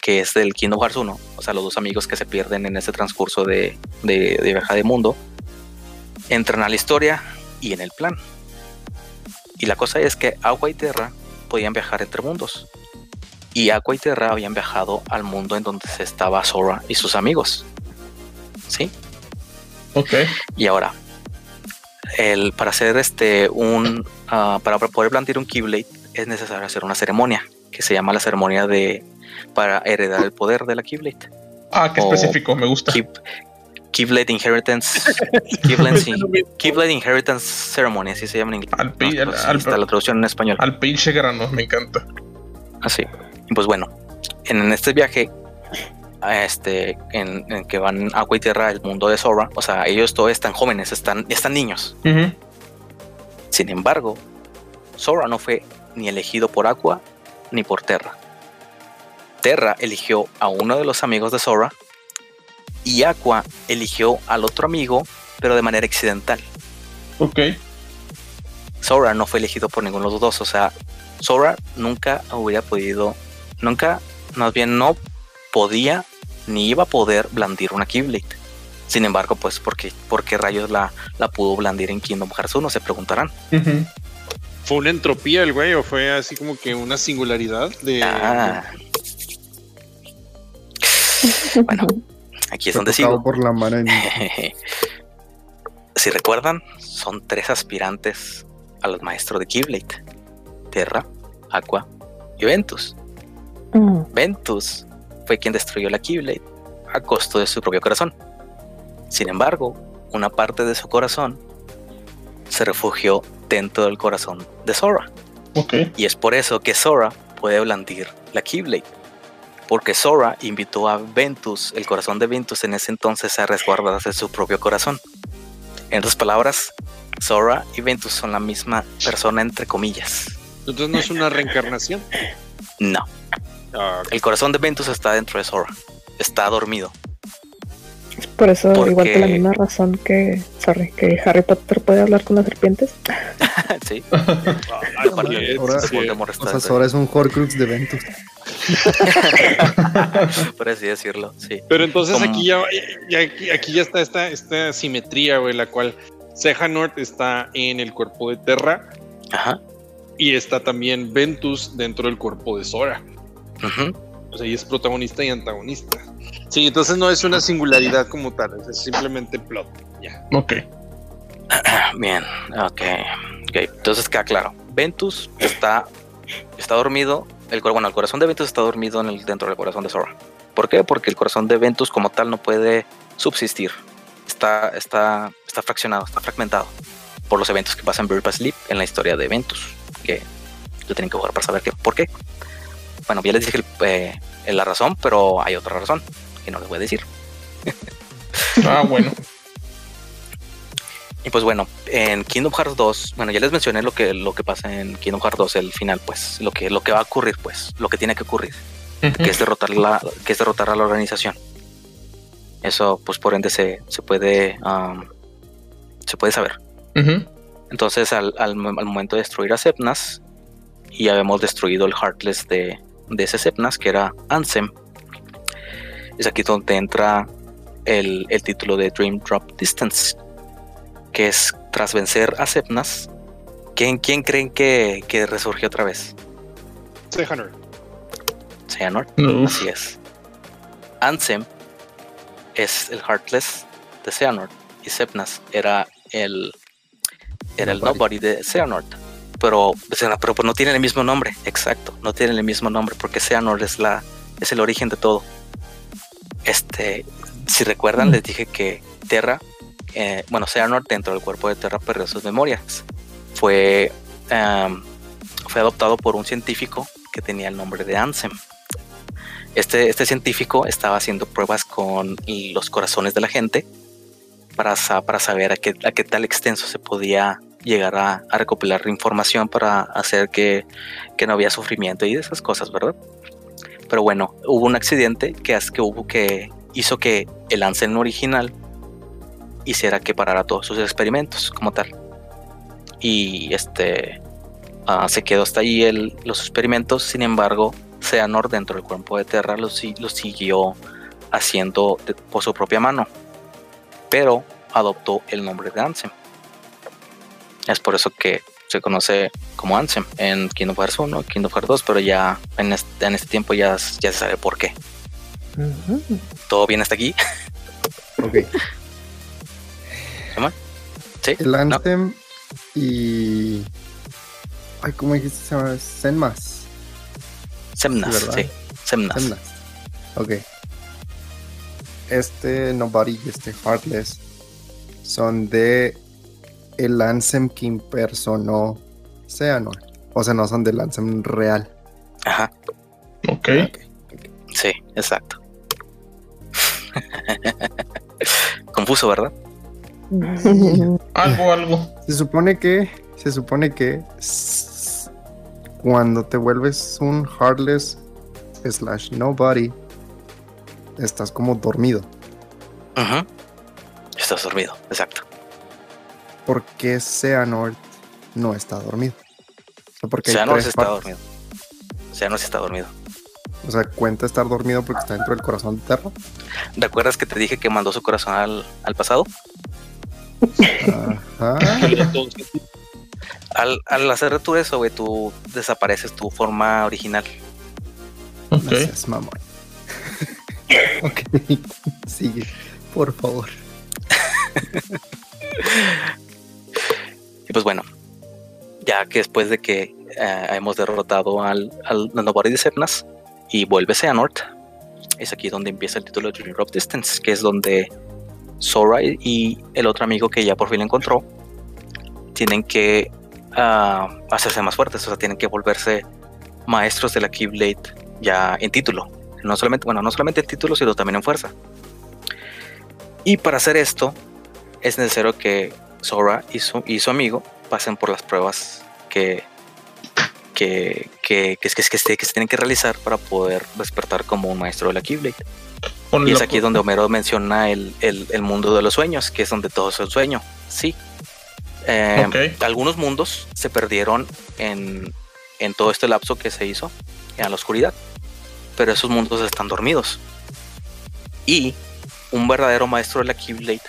A: que es del Kingdom Hearts 1, o sea, los dos amigos que se pierden en ese transcurso de, de, de viaje de mundo, entran a la historia y en el plan. Y la cosa es que Agua y Terra podían viajar entre mundos. Y Aqua y Terra habían viajado al mundo en donde se estaba Sora y sus amigos. ¿Sí?
C: Ok.
A: Y ahora, el, para hacer este un ah, para poder plantear un Keyblade es necesario hacer una ceremonia que se llama la ceremonia de para heredar el poder de la Keyblade.
C: Ah, qué
A: O-
C: específico, me gusta.
A: Key- Keyblade Inheritance Keyblade, Inheritance Ceremony, así se llama en inglés.
C: Al pi-
A: No,
C: al-
A: así
C: al-
A: está la traducción en español.
C: Al pinche grano, me encanta.
A: Así. Y pues bueno, en, en este viaje, este, en, en que van agua y tierra al mundo de Sora, o sea, ellos todos están jóvenes, están, están niños. Sin embargo, Sora no fue ni elegido por Aqua ni por Terra. Terra eligió a uno de los amigos de Sora y Aqua eligió al otro amigo, pero de manera accidental.
C: Ok.
A: Sora no fue elegido por ninguno de los dos. O sea, Sora nunca hubiera podido, nunca, más bien no podía ni iba a poder blandir una Keyblade. Sin embargo, pues, ¿por qué, por qué rayos la, la pudo blandir en Kingdom Hearts 1? Se preguntarán.
E: ¿Fue una entropía el güey o fue así como que una singularidad de...
A: Ah. Bueno, aquí es
B: Fue
A: donde sigo.
B: por la mano en
A: si recuerdan, son tres aspirantes a los maestros de Keyblade: Terra, Aqua y Ventus.
D: Mm,
A: Ventus fue quien destruyó la Keyblade a costo de su propio corazón. Sin embargo, una parte de su corazón se refugió dentro del corazón de Sora. Y es por eso que Sora puede blandir la Keyblade. Porque Sora invitó a Ventus, el corazón de Ventus en ese entonces, a resguardarse de su propio corazón. En otras palabras, Sora y Ventus son la misma persona entre comillas.
E: Entonces no es una reencarnación.
A: No.
E: Ah,
A: El corazón de Ventus está dentro de Sora. Está dormido.
D: Por eso,
A: Porque-
D: igual por la misma razón que, sorry, que Harry Potter puede hablar con las serpientes.
A: sí.
B: ahora-
E: sí,
A: está
B: O sea, Sora es un Horcrux de Ventus.
A: por así decirlo. Sí.
E: Pero entonces aquí ya, ya- aquí, ya está esta, esta simetría, güey, la cual Sejanort está en el cuerpo de Terra
A: Ajá.
E: y está también Ventus dentro del cuerpo de Sora.
A: ujú.
E: O sea, y es protagonista y antagonista. Sí, entonces no es una singularidad como tal, es simplemente plot. Ya.
C: Ok.
A: Bien, ok. ok. Entonces queda claro. Ventus está, está dormido. El, bueno, el corazón de Ventus está dormido en el, dentro del corazón de Sora. ¿Por qué? Porque el corazón de Ventus como tal no puede subsistir. Está, está, está fraccionado, está fragmentado por los eventos que pasan en Bird by Sleep en la historia de Ventus. Que yo tienen que jugar para saber qué, por qué. Bueno, ya les dije eh, la razón, pero hay otra razón que no les voy a decir.
C: Ah, bueno.
A: Y pues bueno, en Kingdom Hearts 2, bueno, ya les mencioné lo que, lo que pasa en Kingdom Hearts 2, el final, pues, lo que, lo que va a ocurrir, pues, lo que tiene que ocurrir, que es derrotar la, que es derrotar a la organización. Eso, pues por ende se, se puede um, se puede saber. Entonces, al, al, al momento de destruir a Sepnas, y habíamos destruido el Heartless de, de ese Sepnas, que era Ansem, es aquí donde entra el, el título de Dream Drop Distance, que es tras vencer a Sepnas, ¿quién, quién creen que, que resurgió otra vez?
E: Sejanort.
A: Xehanort,
C: Uf.
A: así es. Ansem es el Heartless de Xehanort y Sepnas era el era el
B: Nobody.
A: Nobody de Xehanort. Pero, pero pues no tienen el mismo nombre, exacto, no tienen el mismo nombre porque Xehanort es la es el origen de todo. Este, si recuerdan, les dije que Terra, eh, bueno, Xehanort dentro del cuerpo de Terra perdió sus memorias. Fue am, fue adoptado por un científico que tenía el nombre de Ansem. Este, este científico estaba haciendo pruebas con los corazones de la gente para, para saber a qué, a qué tal extenso se podía llegar a, a recopilar información para hacer que, que no había sufrimiento y esas cosas, ¿verdad? Pero bueno, hubo un accidente que, que hubo que hizo que el Ansem original hiciera que parara todos sus experimentos como tal. Y este ah, se quedó hasta ahí el- los experimentos, sin embargo, Xehanort dentro del cuerpo de Terra lo, si- lo siguió haciendo de- por su propia mano, pero adoptó el nombre de Ansem. Es por eso que se conoce como Ansem en Kingdom Hearts 1, Kingdom Hearts 2, pero ya en este, en este tiempo ya, ya se sabe por qué. ¿Todo bien hasta aquí?
B: Ok.
A: ¿Sí?
B: El
A: ¿No?
B: Anthem y. Ay, ¿cómo dijiste? Se llama Senmas.
A: Semnas,
B: ¿verdad?
A: sí. Semnas.
B: Semnas. Ok. Este Nobody y este Heartless son de el Ansem que impersonó Xehanort. O sea, no son del Ansem real.
A: Ajá,
C: Ok.
A: sí, exacto. Confuso, ¿verdad?
C: Algo, algo.
B: Se supone que. Se supone que. Cuando te vuelves un Heartless slash Nobody. Estás como dormido.
A: Ujú. Estás dormido, exacto.
B: ¿Por qué Xehanort no está dormido? O sea, porque
A: está
B: partes.
A: dormido. Xehanort está dormido.
B: O sea, cuenta estar dormido porque está dentro del corazón de Terra.
A: ¿Recuerdas que te dije que mandó su corazón al, al pasado?
B: Ajá.
A: Al, al hacer tú eso, güey, tú desapareces tu forma original.
B: Seas mamón. ok. Sigue, por favor.
A: Y pues bueno, ya que después de que eh, hemos derrotado al, al Nobody de Sepnas y vuelve Xehanort, es aquí donde empieza el título de Dream Drop Distance, que es donde Sora y- el otro amigo que ya por fin encontró tienen que ah, hacerse más fuertes, o sea, tienen que volverse maestros de la Keyblade ya en título. No solamente, bueno, no solamente en título, sino también en fuerza. Y para hacer esto, es necesario que Sora y su, y su amigo pasen por las pruebas que, que, que, que, que, que se- que se tienen que realizar para poder despertar como un maestro de la Keyblade.
C: Con
A: Y es aquí donde Homero menciona el, el- el mundo de los sueños, que es donde todo es el sueño. Sí. Eh. Algunos mundos se perdieron en, en todo este lapso que se hizo en la oscuridad, pero esos mundos están dormidos. Y un verdadero maestro de la Keyblade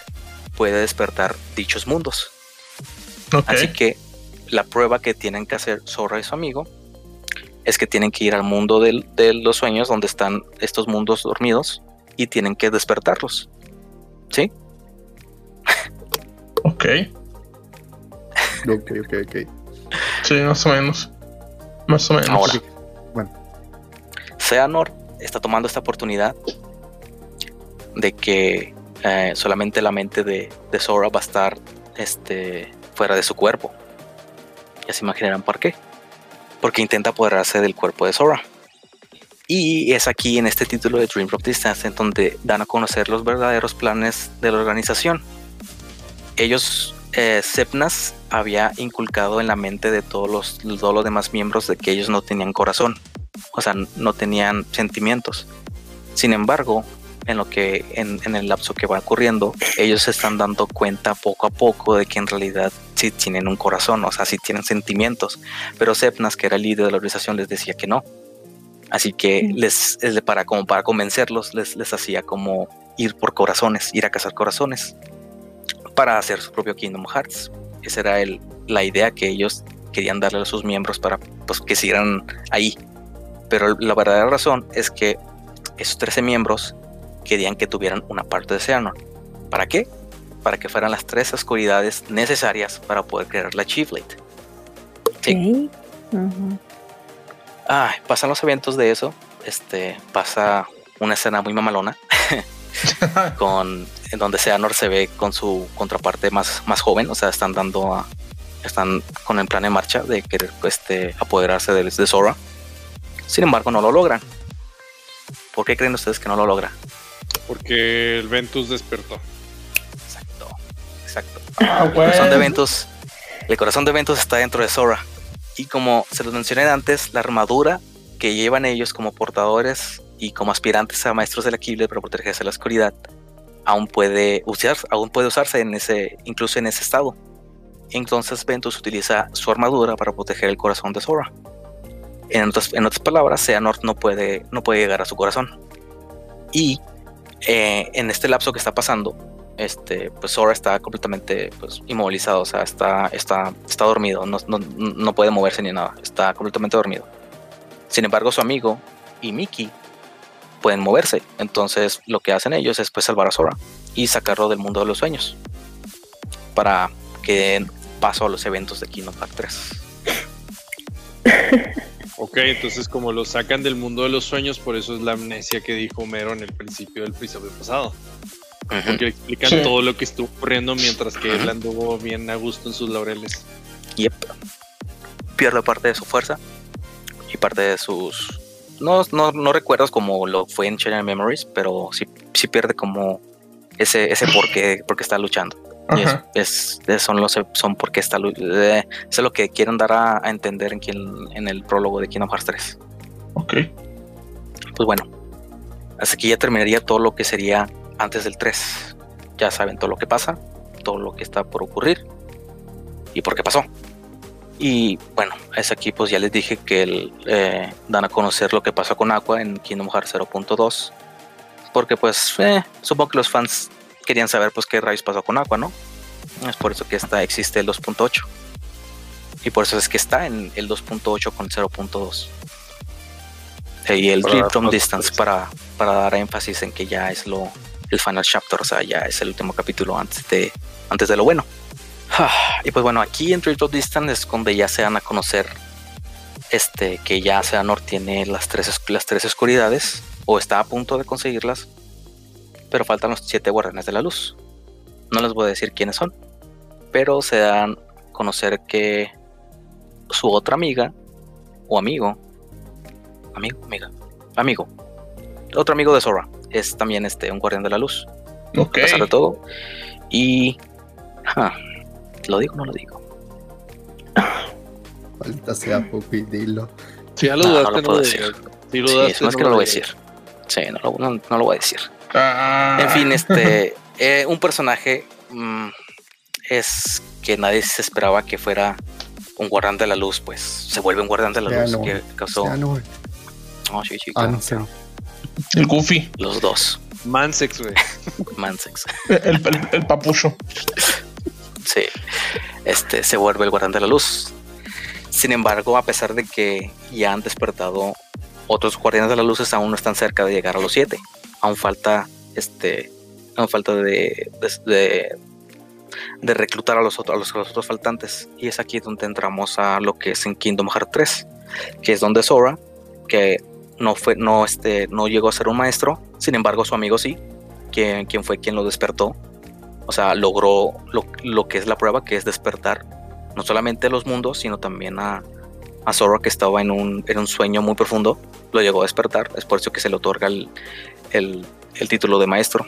A: puede despertar dichos mundos. Así que la prueba que tienen que hacer Sora y su amigo es que tienen que ir al mundo del- de los sueños donde están estos mundos dormidos y tienen que despertarlos. ¿Sí?
C: Ok.
B: Ok, ok, ok.
C: Sí, más o menos. Más o menos.
A: Ahora.
B: Bueno.
A: Seanor está tomando esta oportunidad de que eh, solamente la mente de, de Sora va a estar este, fuera de su cuerpo. Ya se imaginarán por qué. Porque intenta apoderarse del cuerpo de Sora. Y es aquí en este título de Dream of Distance en donde dan a conocer los verdaderos planes de la organización. Ellos, eh, Sepnas había inculcado en la mente de todos los, todos los demás miembros de que ellos no tenían corazón, o sea, no tenían sentimientos. Sin embargo, en lo que en, en el lapso que va ocurriendo, ellos se están dando cuenta poco a poco de que en realidad sí tienen un corazón, o sea, sí tienen sentimientos. Pero Sepnas, que era el líder de la organización, les decía que no. Así que les, para como para convencerlos, les, les hacía como ir por corazones, ir a cazar corazones para hacer su propio Kingdom Hearts. Esa era el, la idea que ellos querían darle a sus miembros para pues, que siguieran ahí. Pero la verdadera razón es que esos 13 miembros querían que tuvieran una parte de Xehanort. ¿Para qué? Para que fueran las tres oscuridades necesarias para poder crear la Chieflet. Sí.
D: Ok. Ujú.
A: Ay, pasan los eventos de eso. Este pasa una escena muy mamalona con en donde Seanor se ve con su contraparte más, más joven, o sea, están dando a, están con el plan en marcha de querer este, apoderarse de, de Sora. Sin embargo, no lo logran. ¿Por qué creen ustedes que no lo logra?
E: Porque el Ventus despertó.
A: Exacto, exacto.
C: Ah,
A: El corazón de Ventus, el corazón de Ventus está dentro de Sora. Y como se los mencioné antes, la armadura que llevan ellos como portadores y como aspirantes a maestros de la Keyblade para protegerse de la oscuridad, aún puede usar, aún puede usarse en ese, incluso en ese estado. Entonces Ventus utiliza su armadura para proteger el corazón de Sora. En otras, en otras palabras, Xehanort no puede, no puede llegar a su corazón. Y eh, en este lapso que está pasando, este, pues Sora está completamente pues, inmovilizado, o sea, está, está, está dormido, no, no, no puede moverse ni nada, está completamente dormido. Sin embargo, su amigo y Mickey pueden moverse, entonces lo que hacen ellos es pues salvar a Sora y sacarlo del mundo de los sueños para que den paso a los eventos de Kingdom Hearts 3.
E: Ok, entonces como lo sacan del mundo de los sueños, por eso es la amnesia que dijo Homero en el principio del episodio pasado. Porque explican
C: Sí.
E: todo lo que estuvo ocurriendo mientras que él anduvo bien a gusto en sus laureles.
A: Yep. Pierde parte de su fuerza y parte de sus. No, no, no recuerdos como lo fue en Channel Memories, pero sí, sí pierde como ese, ese por qué, por qué está luchando. Y es, es- es- son los son porque está eh, eso es lo que quieren dar a, a entender en, quien- en el prólogo de Kingdom Hearts 3.
C: Ok.
A: Pues bueno, hasta aquí ya terminaría todo lo que sería antes del 3. Ya saben todo lo que pasa, todo lo que está por ocurrir y por qué pasó. Y bueno, es aquí pues ya les dije que el, eh, dan a conocer lo que pasó con Aqua en Kingdom Hearts 0.2. Porque pues eh, supongo que los fans querían saber pues qué rayos pasó con Aqua, ¿no? Es por eso que está, existe el 2.8. Y por eso es que está en el 2.8 con 0.2. Eh, Y el Dream from Distance para, para dar énfasis en que ya es lo el final chapter, o sea, ya es el último capítulo antes de, antes de lo bueno. Ah, Y pues bueno, aquí en from Distance es donde ya se dan a conocer este, que ya Seanor tiene las tres, las tres oscuridades, o está a punto de conseguirlas, pero faltan los siete guardianes de la luz. No les voy a decir quiénes son, pero se dan a conocer que su otra amiga o amigo, amigo, amiga, amigo, otro amigo de Sora es también este un guardián de la luz,
C: Ok.
A: a pesar de todo. Y ah, lo digo, o no lo digo.
B: Maldita sea, Pupi, dilo.
E: Si ya lo
A: No, no
E: dudaste,
A: lo
E: no
A: puedo
E: lo
A: decir.
E: Si lo
A: Sí,
E: dudaste,
A: eso no es que no lo voy a decir. Sí, no, lo- no- no lo voy a decir.
C: Ah,
A: En fin, este, eh, un personaje mm, es que nadie se esperaba que fuera un guardián de la luz, pues se vuelve un guardián de la
B: Ya
A: luz
B: no.
A: que causó.
B: Ya no.
A: No, sí, sí,
B: Ah,
A: claro,
B: no sé.
C: El Goofy,
A: Los dos,
E: Mansex, güey.
A: Mansex.
C: el, el, el papucho.
A: Sí, este se vuelve el guardián de la luz. Sin embargo, a pesar de que ya han despertado otros guardianes de la luz, aún no están cerca de llegar a los siete. Aún falta, este, aún falta de, de, de- de reclutar a los, otros, a los, a los otros faltantes. Y es aquí donde entramos a lo que es en Kingdom Hearts 3, que es donde Sora, que no fue, no, este, no llegó a ser un maestro, sin embargo su amigo sí, quien, quien fue quien lo despertó o sea, logró lo, lo que es la prueba, que es despertar no solamente a los mundos, sino también a, a Sora, que estaba en un, en un sueño muy profundo. Lo llegó a despertar, es por eso que se le otorga el, el- el título de maestro.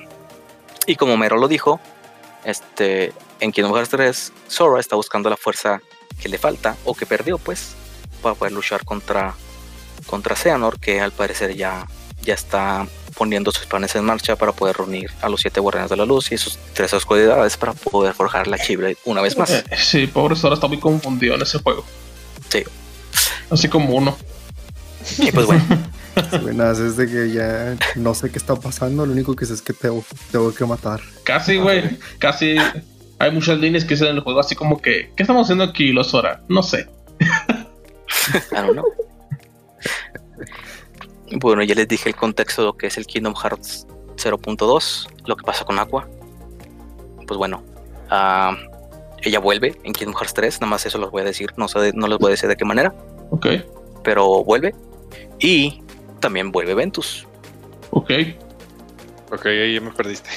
A: Y como Mero lo dijo, este, en Kingdom Hearts 3, Sora está buscando la fuerza que le falta, o que perdió, pues, para poder luchar contra, contra Xehanort, que al parecer ya, ya está poniendo sus planes en marcha para poder reunir a los siete guardianes de la luz y sus tres oscuridades para poder forjar la Chibre una vez más.
C: Sí, pobre Sora está muy confundido en ese juego.
A: Sí.
C: Así como uno.
A: Y pues bueno,
B: Buenas, es de que ya no sé qué está pasando. Lo único que sé es que tengo, tengo que matar.
C: Casi, güey. Casi. Hay muchas líneas que dicen en el juego así como que, ¿qué estamos haciendo aquí, los Sora? No sé.
A: I don't know. Bueno, ya les dije el contexto de lo que es el Kingdom Hearts 0.2, lo que pasa con Aqua. Pues bueno, ah, ella vuelve en Kingdom Hearts 3, nada más eso les voy a decir, no, sé no les voy a decir de qué manera,
C: Ok.
A: pero vuelve. Y también vuelve Ventus.
C: Ok.
E: Ok, ahí ya me perdiste.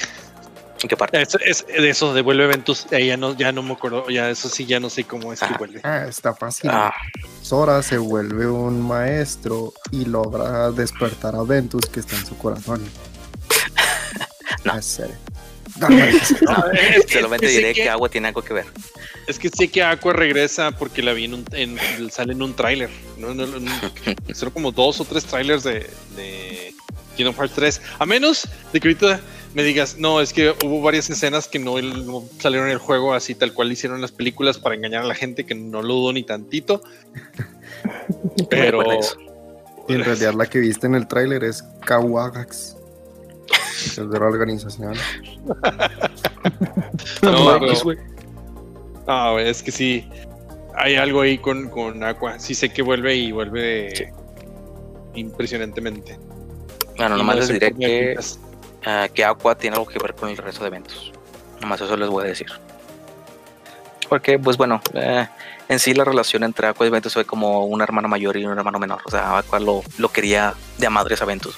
A: ¿En qué parte?
E: Es, es- de eso, devuelve eventos. Ahí ya no, ya no me acuerdo. Ya eso sí, ya no sé cómo es que vuelve.
B: Ah, está fácil.
A: Ah,
B: Sora se vuelve un maestro y logra despertar a Ventus que está en su corazón.
A: No.
B: Ah, es serio. No, no,
E: No, es que-
A: solamente
E: es que
A: diré
E: sé
A: que Agua tiene algo que ver.
E: Es que sé que Aqua regresa porque la vi en un, en- sale en un tráiler. ¿no? No, no, no, Hicieron como dos o tres trailers de, de Kingdom Hearts 3. A menos de que ahorita me digas, no, es que hubo varias escenas que no, no salieron en el juego así tal cual hicieron las películas para engañar a la gente, que no lo dudo ni tantito. Pero.
B: Y en realidad la que viste en el tráiler es Kawagax. Es de la organización.
E: No,
C: No,
E: pero-. Ah, güey, es que sí. Hay algo ahí con, con Aqua. Sí sé que vuelve y vuelve impresionantemente.
A: Bueno,
E: Y
A: nomás
E: no
A: les diré que. Ah, que Aqua tiene algo que ver con el resto de eventos. Nomás eso les voy a decir. Porque, pues bueno, eh, en sí la relación entre Aqua y Ventus fue como una hermana mayor y un hermano menor. O sea, Aqua lo, lo quería de a madres a Ventus.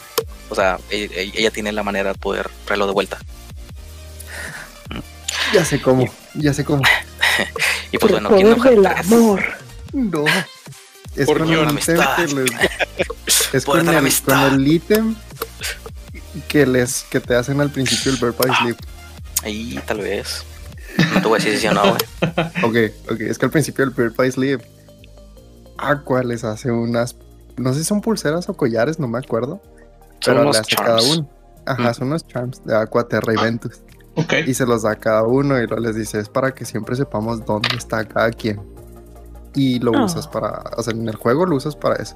A: O sea, e- e- ella, tiene la manera de poder traerlo de vuelta.
B: Ya sé cómo, ya sé cómo.
A: Y pues
D: el
A: bueno,
D: poder
A: Kingdom
D: del
A: Hearts 3.
D: amor.
B: No. Es
E: Por
B: con el
A: amistad.
B: les- Es el, con el ítem que les que te hacen al principio el Bird by
A: Ah.
B: Sleep.
A: Ahí tal vez. No te voy a decir si no, güey.
B: Ok, ok. Es que al principio del Bird by Sleep, Aqua les hace unas. No sé si son pulseras o collares, no me acuerdo.
A: Son
B: Pero
A: unos
B: le hace cada uno. Ajá,
A: Mm.
B: son unos charms de Aqua, Terra y Ventus.
C: Ok.
B: Y se los da a cada uno y luego les dice: es para que siempre sepamos dónde está cada quien. Y lo
D: Ah.
B: usas para. O sea, en el juego lo usas para eso.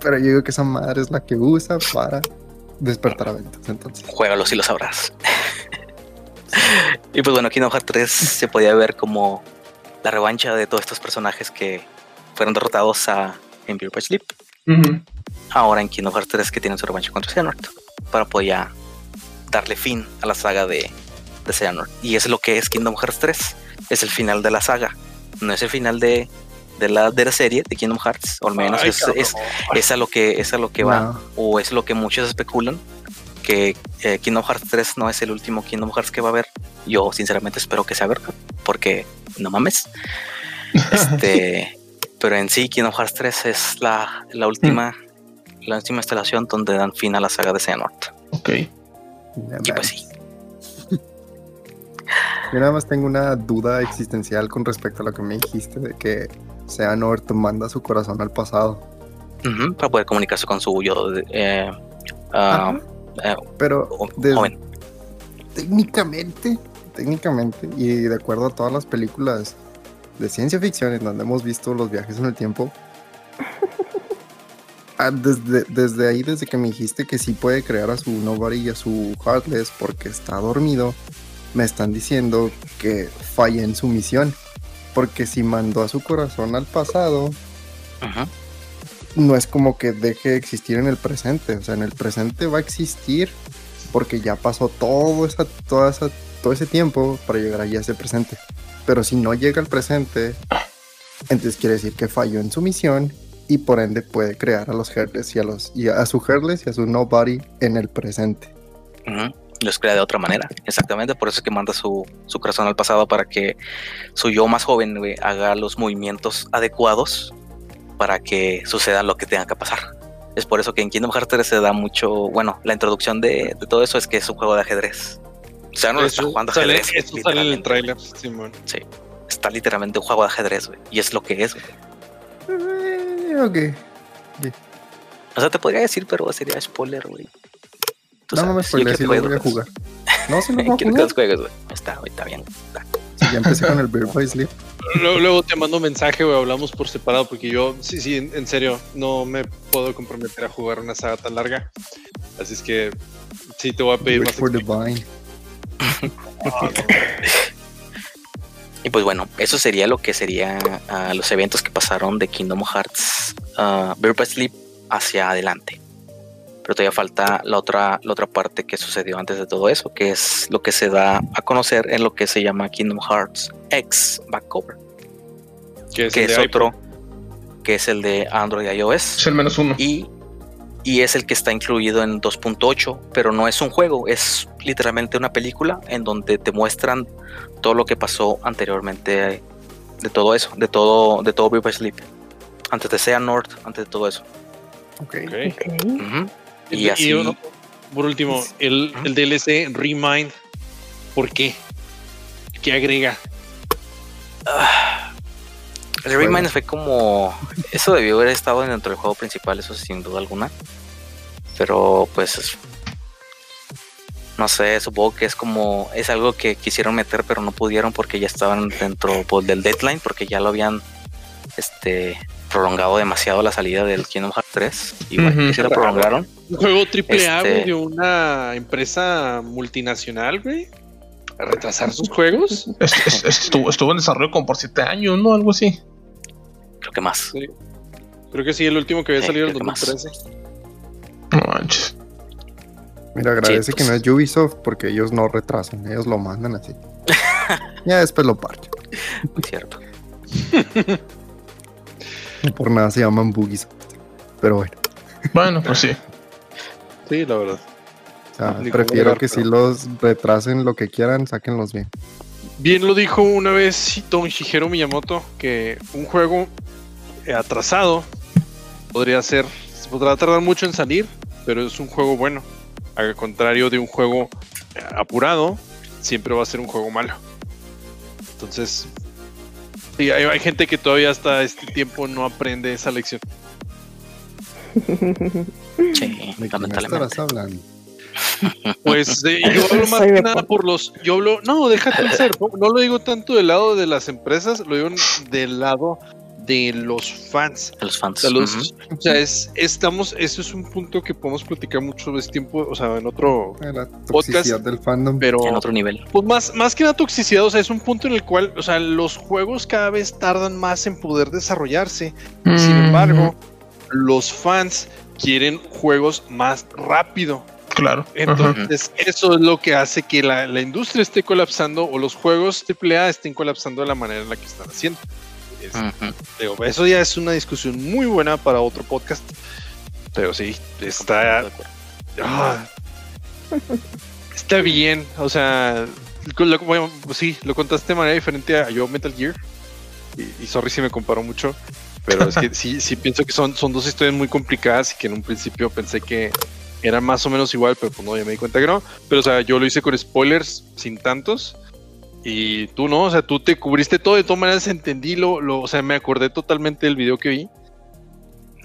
B: Pero yo digo que esa madre es la que usa para despertar a Ventus. Entonces,
A: Juégalo si lo sabrás. y pues bueno, Kingdom Hearts 3 se podía ver como la revancha de todos estos personajes que fueron derrotados a, en Beer by Sleep. Ahora en Kingdom Hearts 3 que tienen su revancha contra Xehanort. Para poder ya darle fin a la saga de, de Xehanort. Y es lo que es Kingdom Hearts 3. Es el final de la saga. No es el final de, de, la, de la serie de Kingdom Hearts. O al menos
E: Ay,
A: es, es, es a lo que, es a lo que va. o es lo que muchos especulan que eh, Kingdom Hearts 3 no es el último Kingdom Hearts que va a haber. Yo sinceramente espero que sea verdad, porque no mames. Este, pero en sí Kingdom Hearts 3 es la, la última la última instalación donde dan fin a la saga de Xehanort.
C: Ok.
A: Y pues sí.
B: Yo nada más tengo una duda existencial con respecto a lo que me dijiste de que Xehanort manda su corazón al pasado.
A: Para poder comunicarse con su yo de- eh, ah, eh,
B: Pero des-
A: joven.
B: técnicamente, técnicamente, y de acuerdo a todas las películas de ciencia ficción en donde hemos visto los viajes en el tiempo, ah, desde, desde ahí, desde que me dijiste que sí puede crear a su Nobody y a su Heartless porque está dormido, me están diciendo que falla en su misión. Porque si mandó a su corazón al pasado,
A: Ujú,
B: no es como que deje de existir en el presente. O sea, en el presente va a existir porque ya pasó todo, esa, toda esa, todo ese tiempo para llegar allá a ese presente. Pero si no llega al presente, entonces quiere decir que falló en su misión y por ende puede crear a los Heartless y a, los, y a su Heartless y a su Nobody en el presente.
A: ujú. Los crea de otra manera, exactamente. Por eso es que manda su, su corazón al pasado para que su yo más joven güey, haga los movimientos adecuados para que suceda lo que tenga que pasar. Es por eso que en Kingdom Hearts 3 se da mucho, bueno, la introducción de, de todo eso es que es un juego de ajedrez. O sea, no está
E: Eso
A: jugando
E: sale,
A: ajedrez.
E: eso sale en el
A: literalmente.
E: trailer, Simón.
A: Sí, está literalmente un juego de ajedrez, güey. Y es lo que es, güey.
B: Eh, ok.
A: O sea, te podría decir, pero sería spoiler, güey. Tú
B: No, no me spoilees,
A: quiero
B: lo
A: que
B: voy a jugar. No, sí lo voy a
A: Quiero que
B: jugar.
A: los juegues, güey. Está, güey, está bien. Está.
B: Sí, ya empecé con el Bear by Sleep.
E: Luego, luego te mando un mensaje, güey, hablamos por separado, porque yo, sí, sí, en, en serio, no me puedo comprometer a jugar una saga tan larga. Así es que sí te voy a pedir
B: Wait
E: más
B: for the
E: explicaciones.
B: vine.
A: Y pues bueno, eso sería lo que sería ah, los eventos que pasaron de Kingdom Hearts uh, Birth by Sleep hacia adelante. Pero todavía falta la otra, la otra parte que sucedió antes de todo eso, que es lo que se da a conocer en lo que se llama Kingdom Hearts X Backcover,
E: Que es,
A: que
E: el
A: es
E: de
A: otro, que es el de Android y iOS.
C: Es el menos uno.
A: y, y es el que está incluido en 2.8, pero no es un juego, es literalmente una película en donde te muestran todo lo que pasó anteriormente de todo eso, de todo, de todo Sleep, antes de Sea North, antes de todo eso.
B: Ok.
E: Y,
A: Y así,
E: uno- por último, el, el DLC Remind, ¿por qué? ¿Qué agrega?
A: ah, el
B: Bueno.
A: Remind fue como, eso debió haber estado dentro del juego principal, eso sin duda alguna, pero pues es- no sé, supongo que es como, es algo que quisieron meter pero no pudieron porque ya estaban dentro pues, del deadline, porque ya lo habían este prolongado demasiado la salida del Kingdom Hearts 3 y bueno,
C: Ujú.
A: y sí lo prolongaron.
E: Un juego triple A,
A: Este-
E: de una empresa multinacional, güey. ¿A retrasar sus juegos?
C: Es- es- estuvo, estuvo en desarrollo como por siete años, ¿no? Algo así.
A: Creo que más.
E: Creo que sí, el último que había salido en
A: más.
E: 2013.
C: No manches.
B: Mira, agradece que no es Ubisoft porque ellos no retrasan, ellos lo mandan así. ya después lo parchan.
A: Muy cierto.
B: Por nada se llaman Bugisoft. Pero bueno,
C: Bueno, pues sí.
E: Sí, la verdad.
B: o sea, prefiero que
E: pero-
B: si los retrasen lo que quieran, sáquenlos bien.
E: Bien lo dijo una vez Don Shigeru Miyamoto, que un juego atrasado podría ser, podrá tardar mucho en salir, pero es un juego bueno. Al contrario de un juego apurado, siempre va a ser un juego malo. Entonces, sí, hay, hay gente que todavía hasta este tiempo no aprende esa lección.
A: Sí,
B: ¿De estarás hablando?
E: Pues eh, yo hablo más
D: Soy
E: que nada por los. Yo hablo. No, déjate de ser. No, no lo digo tanto del lado de las empresas, lo digo del lado de los fans.
A: De los fans.
E: O sea, los- o sea, es, estamos. Eso es un punto que podemos platicar mucho de este tiempo. O sea, en otro.
B: La toxicidad del fandom.
E: Pero.
A: En otro nivel.
E: Pues más, más que la toxicidad, o sea, es un punto en el cual, o sea, los juegos cada vez tardan más en poder desarrollarse. Sin embargo, los fans quieren juegos más rápido.
C: Claro. Ajá.
E: Entonces, eso es lo que hace que la, la industria esté colapsando o los juegos AAA estén colapsando de la manera en la que están haciendo. Es-
A: Ujú.
E: digo, eso ya es una discusión muy buena para otro podcast. Pero sí, está, ah, está bien. O sea, lo- bueno, sí, lo contaste de manera diferente a yo Metal Gear. Y, y sorry si me comparo mucho. Pero es que sí, sí pienso que son, son dos historias muy complicadas y que en un principio pensé que eran más o menos igual, pero pues no, ya me di cuenta que no. Pero o sea, yo lo hice con spoilers sin tantos. Y tú no, o sea, tú te cubriste todo, de todas maneras entendí lo, lo, o sea, me acordé totalmente del video que vi.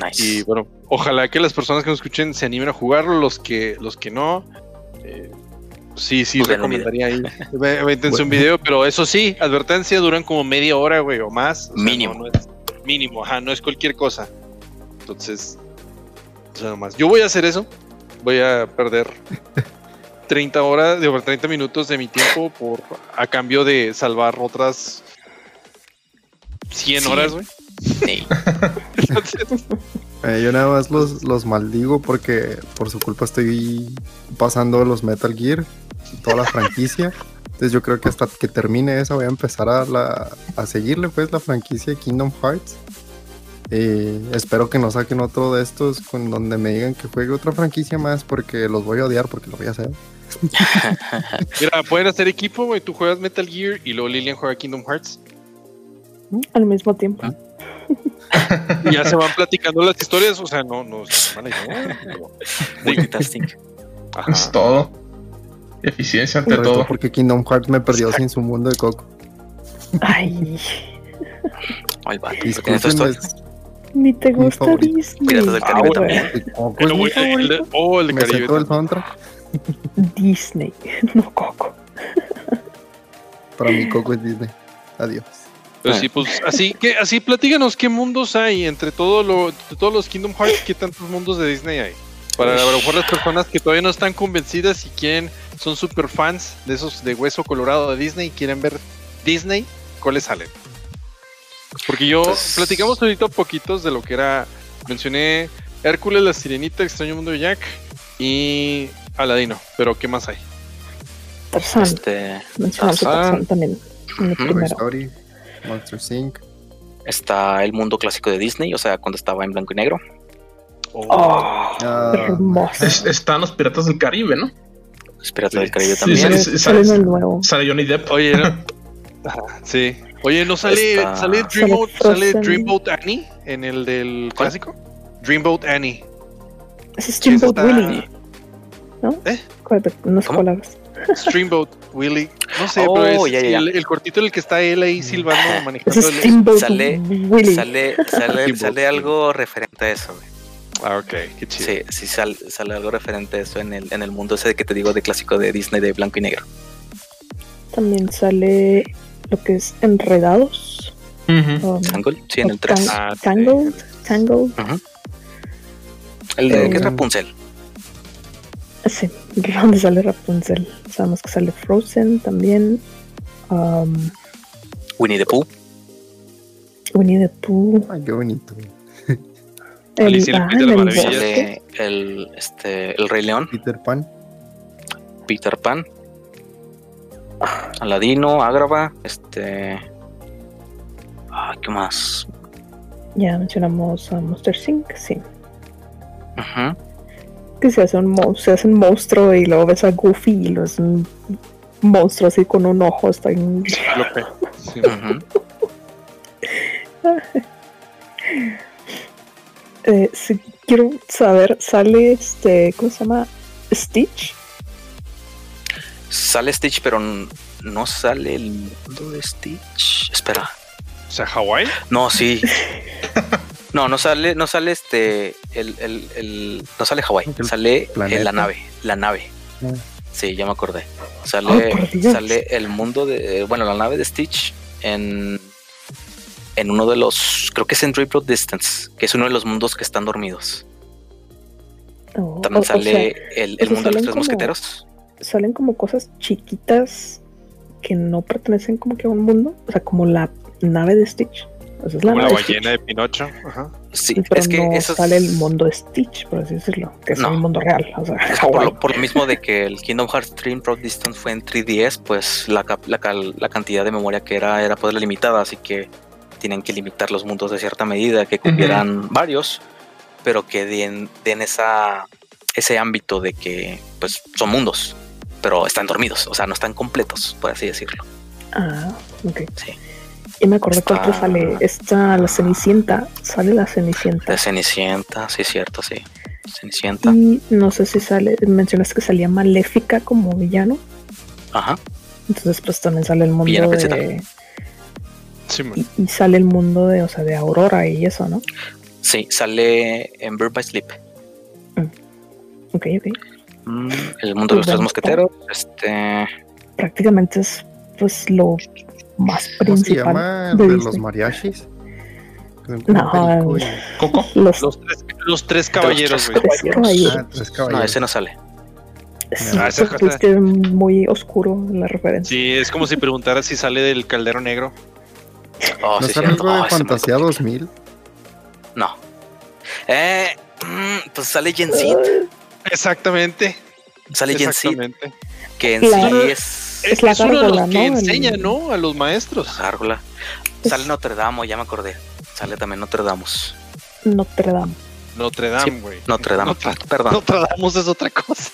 A: Nice.
E: Y bueno, ojalá que las personas que nos escuchen se animen a jugarlo, los que, los que no. eh, sí, sí,
A: Pues
E: recomendaría ahí. Véntense un video, pero eso sí, advertencia, duran como media hora, güey, o más. O sea,
A: Mínimo.
E: no- no es- mínimo, ajá, no es cualquier cosa. Entonces, o sea, nomás. Yo voy a hacer eso. Voy a perder 30 horas, de 30 minutos de mi tiempo por a cambio de salvar otras 100
A: Sí.
E: horas, güey.
A: Sí.
B: Eh, yo nada más los, los maldigo porque por su culpa estoy pasando los Metal Gear, toda la franquicia. Entonces yo creo que hasta que termine esa voy a empezar a, la- a seguirle pues la franquicia de Kingdom Hearts. Eh, espero que no saquen otro de estos con donde me digan que juegue otra franquicia más porque los voy a odiar porque lo voy a hacer.
E: Mira, pueden hacer equipo, güey. Tú juegas Metal Gear y luego Lilian juega Kingdom Hearts.
D: Al mismo tiempo.
E: Y ya se van platicando las historias. O sea, no, no idea, pero-
A: Multitasking.
C: Es todo. Eficiencia ante
B: todo
C: todo.
B: porque Kingdom Hearts me perdió sin su mundo de Coco.
D: Ay,
A: Ay, vato, ¿lo tienes todo
B: Discúlpenme,
A: esto?
D: ni te gusta. Disney.
A: Piratas del
E: Ah,
A: Caribe
E: güey.
A: también.
B: el
E: güey, oh, el de
B: Me sé
E: Caribe.
B: todo el soundtrack.
D: Disney, no Coco.
B: Para mí Coco es Disney. Adiós.
E: Pero sí, pues así que así platíganos qué mundos hay entre todo lo, entre todos los Kingdom Hearts, qué tantos mundos de Disney hay. Para a lo mejor las personas que todavía no están convencidas y quieren, son super fans de esos de hueso colorado de Disney y quieren ver Disney, ¿cuáles salen? Porque yo
A: Pues-
E: platicamos ahorita poquitos de lo que era, mencioné Hércules, la Sirenita, Extraño Mundo de Jack y Aladino, pero ¿qué más hay?
D: Tarzán.
A: Este. Tarzán
D: también. Primero.
B: Story, Monster Inc.
A: está el mundo clásico de Disney, o sea, cuando estaba en blanco y negro.
D: Oh,
B: Ah,
D: hermoso.
C: Es- están los piratas del Caribe, ¿no?
A: Los Piratas del Caribe también.
C: sí.
D: Sale en el nuevo.
C: Sale Johnny Depp.
E: Oye, ¿no? Sí. Oye, ¿no sale, sale,
D: Sale
E: Dreamboat, sale. Dreamboat Annie en el del clásico? Dreamboat Annie.
D: Ese es
E: está-
D: Willie. ¿No?
E: ¿Eh?
D: ¿Cuál de- No sé
A: ¿Cómo?
D: cuál hablas.
E: Streamboat Willy. No sé,
A: Oh,
E: pero es
A: ya, ya, ya.
E: El, el cortito en el que está él ahí silbando,
D: Ese
E: manejando
D: es
E: el.
A: Sale-
D: Willie.
A: Sale, sale, sale algo referente a eso, güey.
E: Ah, ok, qué chido.
A: Sí, sí sal- sale algo referente a eso en el, en el mundo ese que te digo de clásico de Disney de blanco y negro.
D: También sale lo que es Enredados.
C: Ujú.
D: um,
A: Tangle, sí, en el 3.
D: Tang-
E: Ah.
D: Tangled. Tangled.
A: El de que es
B: Eh,
A: Rapunzel.
D: Sí, ¿dónde sale Rapunzel? Sabemos que sale Frozen también. Um,
A: Winnie the Pooh.
D: Winnie the Pooh.
B: Ay, qué bonito.
D: El,
E: Alicia el
D: ah, el.
A: Sale este, el Rey León,
B: Peter Pan.
A: Peter Pan, Aladino, Ágrava, este. Ah, ¿qué más?
D: Ya mencionamos a Monster Inc. Sí.
A: Ujú.
D: Que se hace un, mo- se hace un monstruo y luego ves a Goofy y lo es un monstruo así con un ojo. Está en...
E: Sí.
A: Ujú.
D: Eh, sí, quiero saber, sale este, ¿cómo se llama? Stitch.
A: Sale Stitch, pero no sale el mundo de Stitch. Espera.
E: O sea, Hawái.
A: No, sí. No, no sale, no sale este, el, el, el- no sale Hawái, sale eh, la nave, la nave.
B: Ah.
A: Sí, ya me acordé.
D: Oh,
A: Sale, sale el mundo de, bueno, la nave de Stitch en, en uno de los, creo que es en Dreamboat Distance, que es uno de los mundos que están dormidos.
D: No,
A: También
D: o- o
A: sale
D: sea,
A: el, el mundo de los
D: salen
A: tres
D: como-
A: mosqueteros.
D: salen como cosas chiquitas que no pertenecen como que a un mundo. O sea, como la nave de Stitch. Es la
E: Como ballena de. Pinocho. Ajá.
A: Sí,
D: pero
A: es que
D: no
A: eso es-
D: sale el mundo Stitch, por así decirlo. Que es
A: No.
D: el mundo real. O sea,
A: Es por, lo, por lo mismo de que el Kingdom Hearts Dream Road Distance fue en 3DS, pues la, cap- la, cal- la cantidad de memoria que era era pues limitada, así que tienen que limitar los mundos de cierta medida, que cupieran varios, pero que den, den esa, ese ámbito de que pues son mundos, pero están dormidos, o sea, no están completos, por así decirlo.
D: Ah, ok.
A: Sí.
D: Y me acordé
A: Está-
D: sale. Está la Cenicienta. Sale la Cenicienta.
A: De Cenicienta, sí, cierto, sí. Cenicienta.
D: Y no sé si sale. Mencionaste que salía Maléfica como villano.
A: Ajá.
D: Entonces, pues también sale el mundo de.
E: Sí.
D: Y, y sale el mundo de, o sea, de Aurora y eso, ¿no?
A: Sí, sale en Bird by Sleep.
D: Ok, ok.
A: Mm, el mundo de los tres mosqueteros. Este.
D: Prácticamente es, pues, lo más
B: ¿Cómo se
D: principal
B: llama el
D: de
B: de los mariachis?
D: No,
B: como perico
C: Coco.
D: Los,
E: Los tres, los tres caballeros, güey.
D: tres
B: y-
D: caballeros.
B: Ah, tres
A: No,
B: caballeros.
A: ese no sale.
D: Sí,
E: Ah,
D: es que es muy oscuro la referencia.
E: Sí, es como si preguntaras si sale del caldero negro.
A: Oh,
B: ¿No
A: sí, cierto.
B: algo de
A: Oh, ese me-
B: Fantasía 2000?
A: No. Eh, mm, pues sale Gen Z.
E: Exactamente.
A: Sale
E: Exactamente.
A: que en
D: La-
A: sí es.
E: Es,
D: Es la
E: es uno de los que
D: ¿no?
E: Enseña, ¿no? A los maestros.
A: Gárgola.
D: Es-
A: Sale Notre Dame, ya me acordé. Sale también Notre Dame.
D: Notre Dame.
E: Notre Dame, güey.
A: Notre Dame.
E: Notre,
A: Perdón.
E: Notre Dame es otra cosa.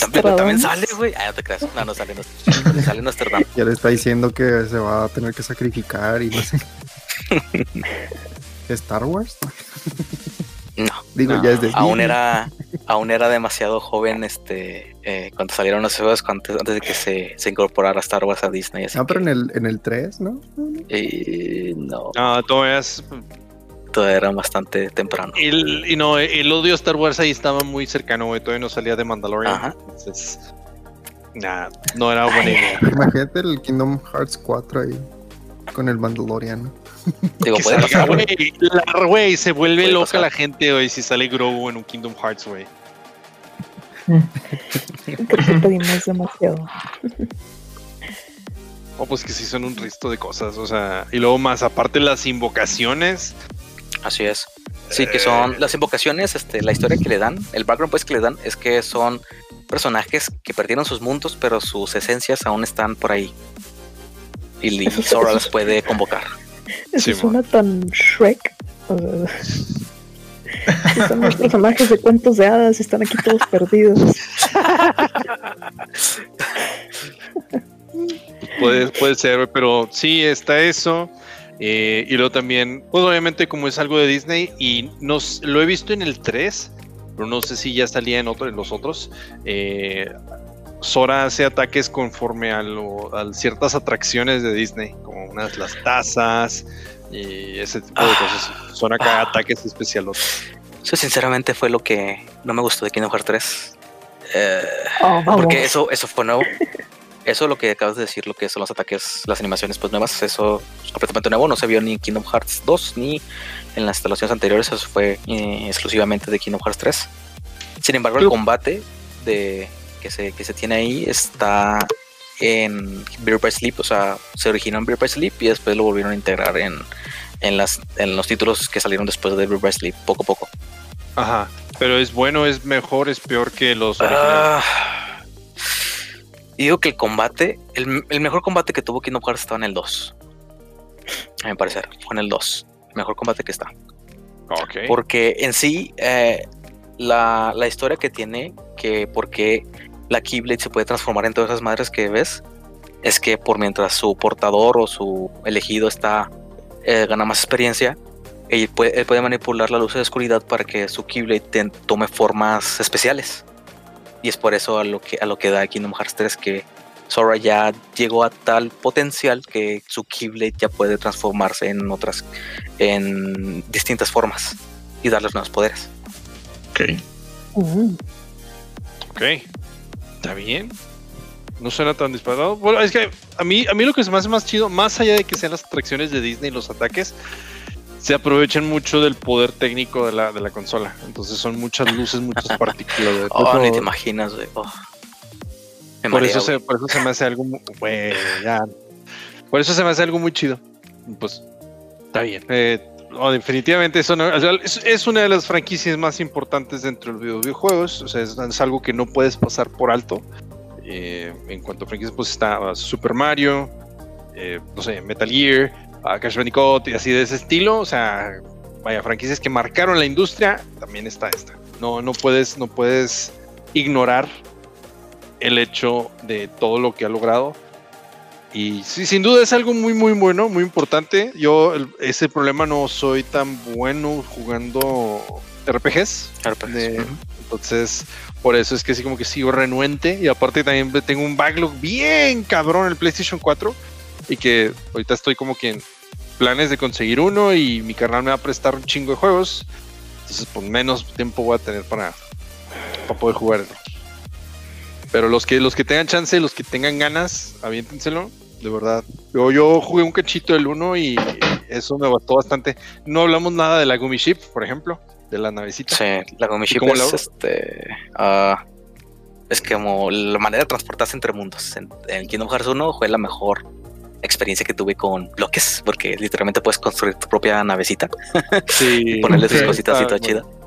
A: También, también sale, güey. Ah, no te creas. No, no sale. Notre- sale Notre Dame.
B: Ya le está diciendo que se va a tener que sacrificar y no sé. ¿Star Wars?
A: No.
B: Digo,
A: no,
B: ya es de
A: aún era, aún era demasiado joven, este, eh, cuando salieron los juegos, antes, antes de que se, se incorporara Star Wars a Disney. Así
B: Ah, pero
A: que,
B: en el, en el 3, ¿no?
A: eh, no,
E: No, todavía es.
A: todavía era bastante temprano.
E: El, y no, el odio a Star Wars ahí estaba muy cercano, güey. Todavía no salía de Mandalorian.
A: Ajá.
E: Entonces. Nah, no era buena idea.
B: Imagínate el Kingdom Hearts 4 ahí con el Mandalorian. ¿no?
A: Digo, puede
E: salga,
A: pasar, güey.
E: se vuelve
A: Puede
E: loca
A: pasar.
E: la gente, güey, si sale Grogu en un Kingdom Hearts, güey.
D: Creo que pedimos demasiado.
E: O pues que sí son un resto de cosas, o sea, y luego más aparte las invocaciones,
A: Así es. Sí, que son las invocaciones, este, la historia que le dan, el background pues que le dan es que son personajes que perdieron sus mundos, pero sus esencias aún están por ahí. Y, Sora las puede convocar.
D: Eso
E: Sí,
D: suena tan Shrek. O sea, están los personajes de cuentos de hadas están aquí todos perdidos.
E: puede, puede ser, pero sí está eso. eh, y luego también, pues obviamente como es algo de Disney y nos, lo he visto en el 3, pero no sé si ya salía en, otro, en los otros. eh, Sora hace ataques conforme a, lo- a ciertas atracciones de Disney, como unas las tazas y ese tipo de
A: Ah.
E: cosas. Son acá
A: Ah.
E: ataques especiales.
A: Eso sinceramente fue lo que no me gustó de Kingdom Hearts 3. Eh,
D: Oh,
A: porque eso, eso fue nuevo. Eso lo que acabas de decir, lo que son los ataques, las animaciones pues nuevas, eso es completamente nuevo. No se vio ni en Kingdom Hearts 2 ni en las instalaciones anteriores. Eso fue eh, exclusivamente de Kingdom Hearts 3. Sin embargo, el combate de, que, se, que se tiene ahí está en Beer by Sleep. O sea, se originó en Beer by Sleep y después lo volvieron a integrar en, en, las, en los títulos que salieron después de Beer by Sleep, poco a poco.
E: Ajá. Pero es bueno, es mejor, es peor que los originales.
A: Ah, digo que el combate, el, el mejor combate que tuvo Kingdom Hearts estaba en el 2. A mi parecer, fue en el 2. El mejor combate que está.
E: Ok.
A: Porque en sí, eh, la, la historia que tiene, que por qué la Keyblade se puede transformar en todas esas madres que ves, es que por mientras su portador o su elegido está eh, gana más experiencia, él puede, él puede manipular la luz de oscuridad para que su Keyblade ten- tome formas especiales. Y es por eso a lo que, a lo que da Kingdom Hearts 3 que Sora ya llegó a tal potencial que su Keyblade ya puede transformarse en otras, en distintas formas y darles nuevos poderes.
C: Ok.
D: Mm,
E: Ok. Está bien. No suena tan disparado. Bueno, es que a mí, a mí lo que se me hace más chido, más allá de que sean las atracciones de Disney y los ataques, se aprovechan mucho del poder técnico de la, de la consola. Entonces son muchas luces, muchas partículas. güey.
A: Oh, ni te imaginas, güey. Oh.
E: Por,
A: marea,
E: eso se, por eso se me hace algo ya. Por eso se me hace algo muy chido. Pues está bien. Eh, no, definitivamente eso no- es, una de las franquicias más importantes dentro de los videojuegos. O sea, es, es algo que no puedes pasar por alto. Eh, en cuanto a franquicias, pues está uh, Super Mario, eh, no sé, Metal Gear, uh, Crash Bandicoot y así de ese estilo. O sea, vaya, franquicias que marcaron la industria, también está esta. No, no puedes, no puedes ignorar el hecho de todo lo que ha logrado. Y sí, sin duda es algo muy, muy bueno, muy importante. Yo el- ese problema no soy tan bueno jugando RPGs.
A: RPGs,
E: de-. Entonces, por eso es que sí como que sigo renuente. Y aparte también tengo un backlog bien cabrón en el PlayStation 4. Y que ahorita estoy como que en planes de conseguir uno. Y mi carnal me va a prestar un chingo de juegos. Entonces, pues menos tiempo voy a tener para, para poder jugar. Pero los que, los que tengan chance, los que tengan ganas, aviéntenselo. De verdad. Yo, yo jugué un cachito del 1 y eso me bastó bastante. No hablamos nada de la Gumi Ship, por ejemplo, de la navecita.
A: Sí, la Gummy Ship es
E: la-
A: este. ah, es como la manera de transportarse entre mundos. En, en Kingdom Hearts 1 fue la mejor experiencia que tuve con bloques, porque literalmente puedes construir tu propia navecita,
E: Sí.
A: ponerle sus cositas y
E: Ah,
A: todo
E: bueno.
A: chida.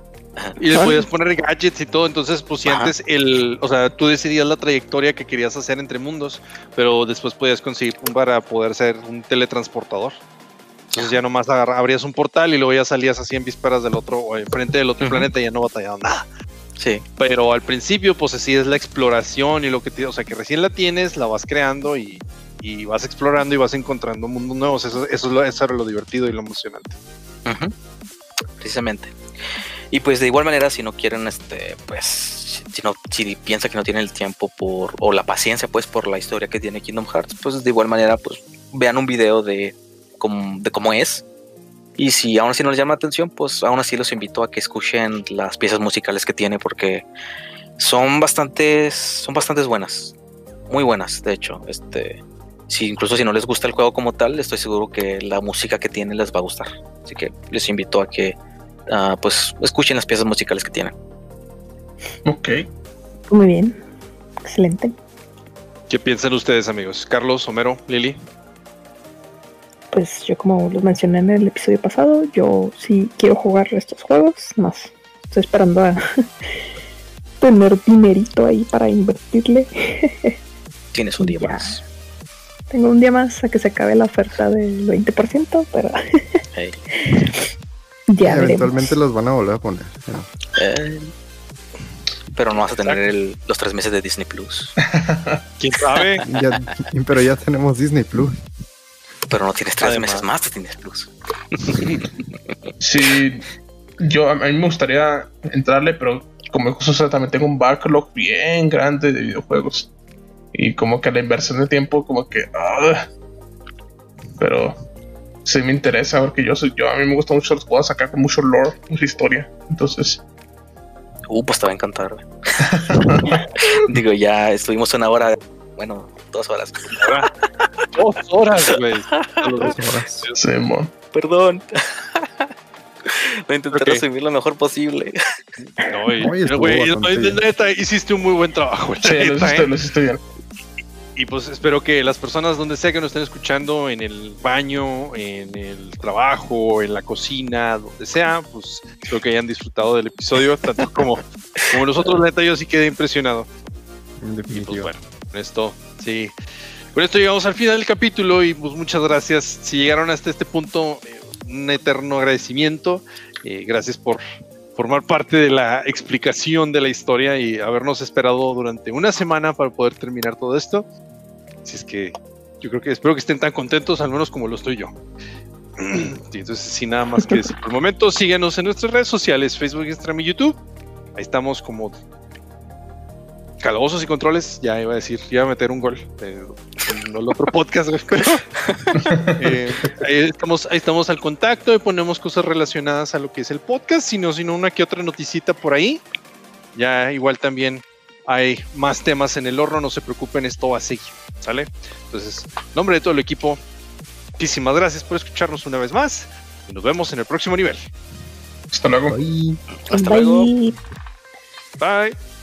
E: Y le podías poner gadgets y todo. Entonces, pues si
A: Ajá.
E: antes el, o sea, tú decidías la trayectoria que querías hacer entre mundos, pero después podías conseguir un para poder ser un teletransportador. Entonces ya nomás abrías un portal y luego ya salías así en vísperas del otro o enfrente del otro
A: Ujú.
E: planeta y ya no batallaban nada.
A: Sí,
E: Pero al principio, pues así es la exploración y lo que te, o sea, que recién la tienes, la vas creando y, y vas explorando y vas encontrando mundos nuevos. Eso, eso es lo, eso era lo divertido y lo emocionante.
A: ujú, precisamente. Y pues de igual manera, si no quieren, este, pues, si no, si piensa que no tienen el tiempo por, o la paciencia, pues, por la historia que tiene Kingdom Hearts, pues de igual manera, pues, vean un video de cómo, de cómo es. Y si aún así no les llama la atención, pues aún así los invito a que escuchen las piezas musicales que tiene, porque son bastantes, son bastantes buenas, muy buenas, de hecho. Este, si incluso si no les gusta el juego como tal, estoy seguro que la música que tiene les va a gustar. Así que les invito a que ah, pues escuchen las piezas musicales que tienen.
C: Ok.
D: Muy bien. Excelente.
E: ¿Qué piensan ustedes, amigos? Carlos, Homero, Lili.
D: Pues yo como los mencioné en el episodio pasado, yo sí quiero jugar estos juegos, más estoy esperando a tener dinerito ahí para invertirle.
A: Tienes un día
D: Ya.
A: más.
D: Tengo un día más a que se acabe la oferta del 20%, pero
A: Hey.
D: Ya.
B: Eventualmente los van a volver a poner.
A: Eh, pero no vas a tener el- los tres meses de Disney Plus.
E: ¿Quién sabe?
B: Ya- pero ya tenemos Disney Plus.
A: Pero no tienes tres
E: Además.
A: meses más de Disney Plus.
C: Sí, yo a mí me gustaría entrarle, pero como justo o sea, también tengo un backlog bien grande de videojuegos. Y como que la inversión de tiempo, como que. ah, pero sí me interesa porque yo soy yo, a mí me gustan mucho los juegos acá con mucho lore, mucha historia. Entonces,
A: Uh, pues te va a encantar. güey. Digo, ya estuvimos una hora, bueno, dos horas.
E: Dos horas, güey.
B: Dos horas.
A: Perdón. Voy a intentar
E: Ok.
A: resumir lo mejor posible.
E: No, güey, no, neta, hiciste un muy buen trabajo.
C: Sí, lo hiciste,
E: ¿eh?
C: lo hiciste bien.
E: Y pues espero que las personas donde sea que nos estén escuchando, en el baño, en el trabajo, en la cocina, donde sea, pues espero que hayan disfrutado del episodio, tanto como, como nosotros, neta, yo sí quedé impresionado. Y pues bueno, con esto, sí. Con esto llegamos al final del capítulo y pues muchas gracias. Si llegaron hasta este punto, eh, un eterno agradecimiento. Eh, gracias por formar parte de la explicación de la historia y habernos esperado durante una semana para poder terminar todo esto. Así es que yo creo que espero que estén tan contentos, al menos como lo estoy yo. Entonces, sin nada más que decir por el momento, síganos en nuestras redes sociales, Facebook, Instagram y YouTube. Ahí estamos como calabozos y controles. Ya iba a decir, iba a meter un gol eh, en el otro podcast, pero eh, ahí, estamos, ahí estamos al contacto y ponemos cosas relacionadas a lo que es el podcast, sino, sino una que otra noticita por ahí. Ya igual también hay más temas en el horno, no se preocupen, esto va a seguir, ¿sale? Entonces, en nombre de todo el equipo, muchísimas gracias por escucharnos una vez más y nos vemos en el próximo nivel.
C: Hasta luego.
B: Bye.
A: Hasta luego.
E: Bye.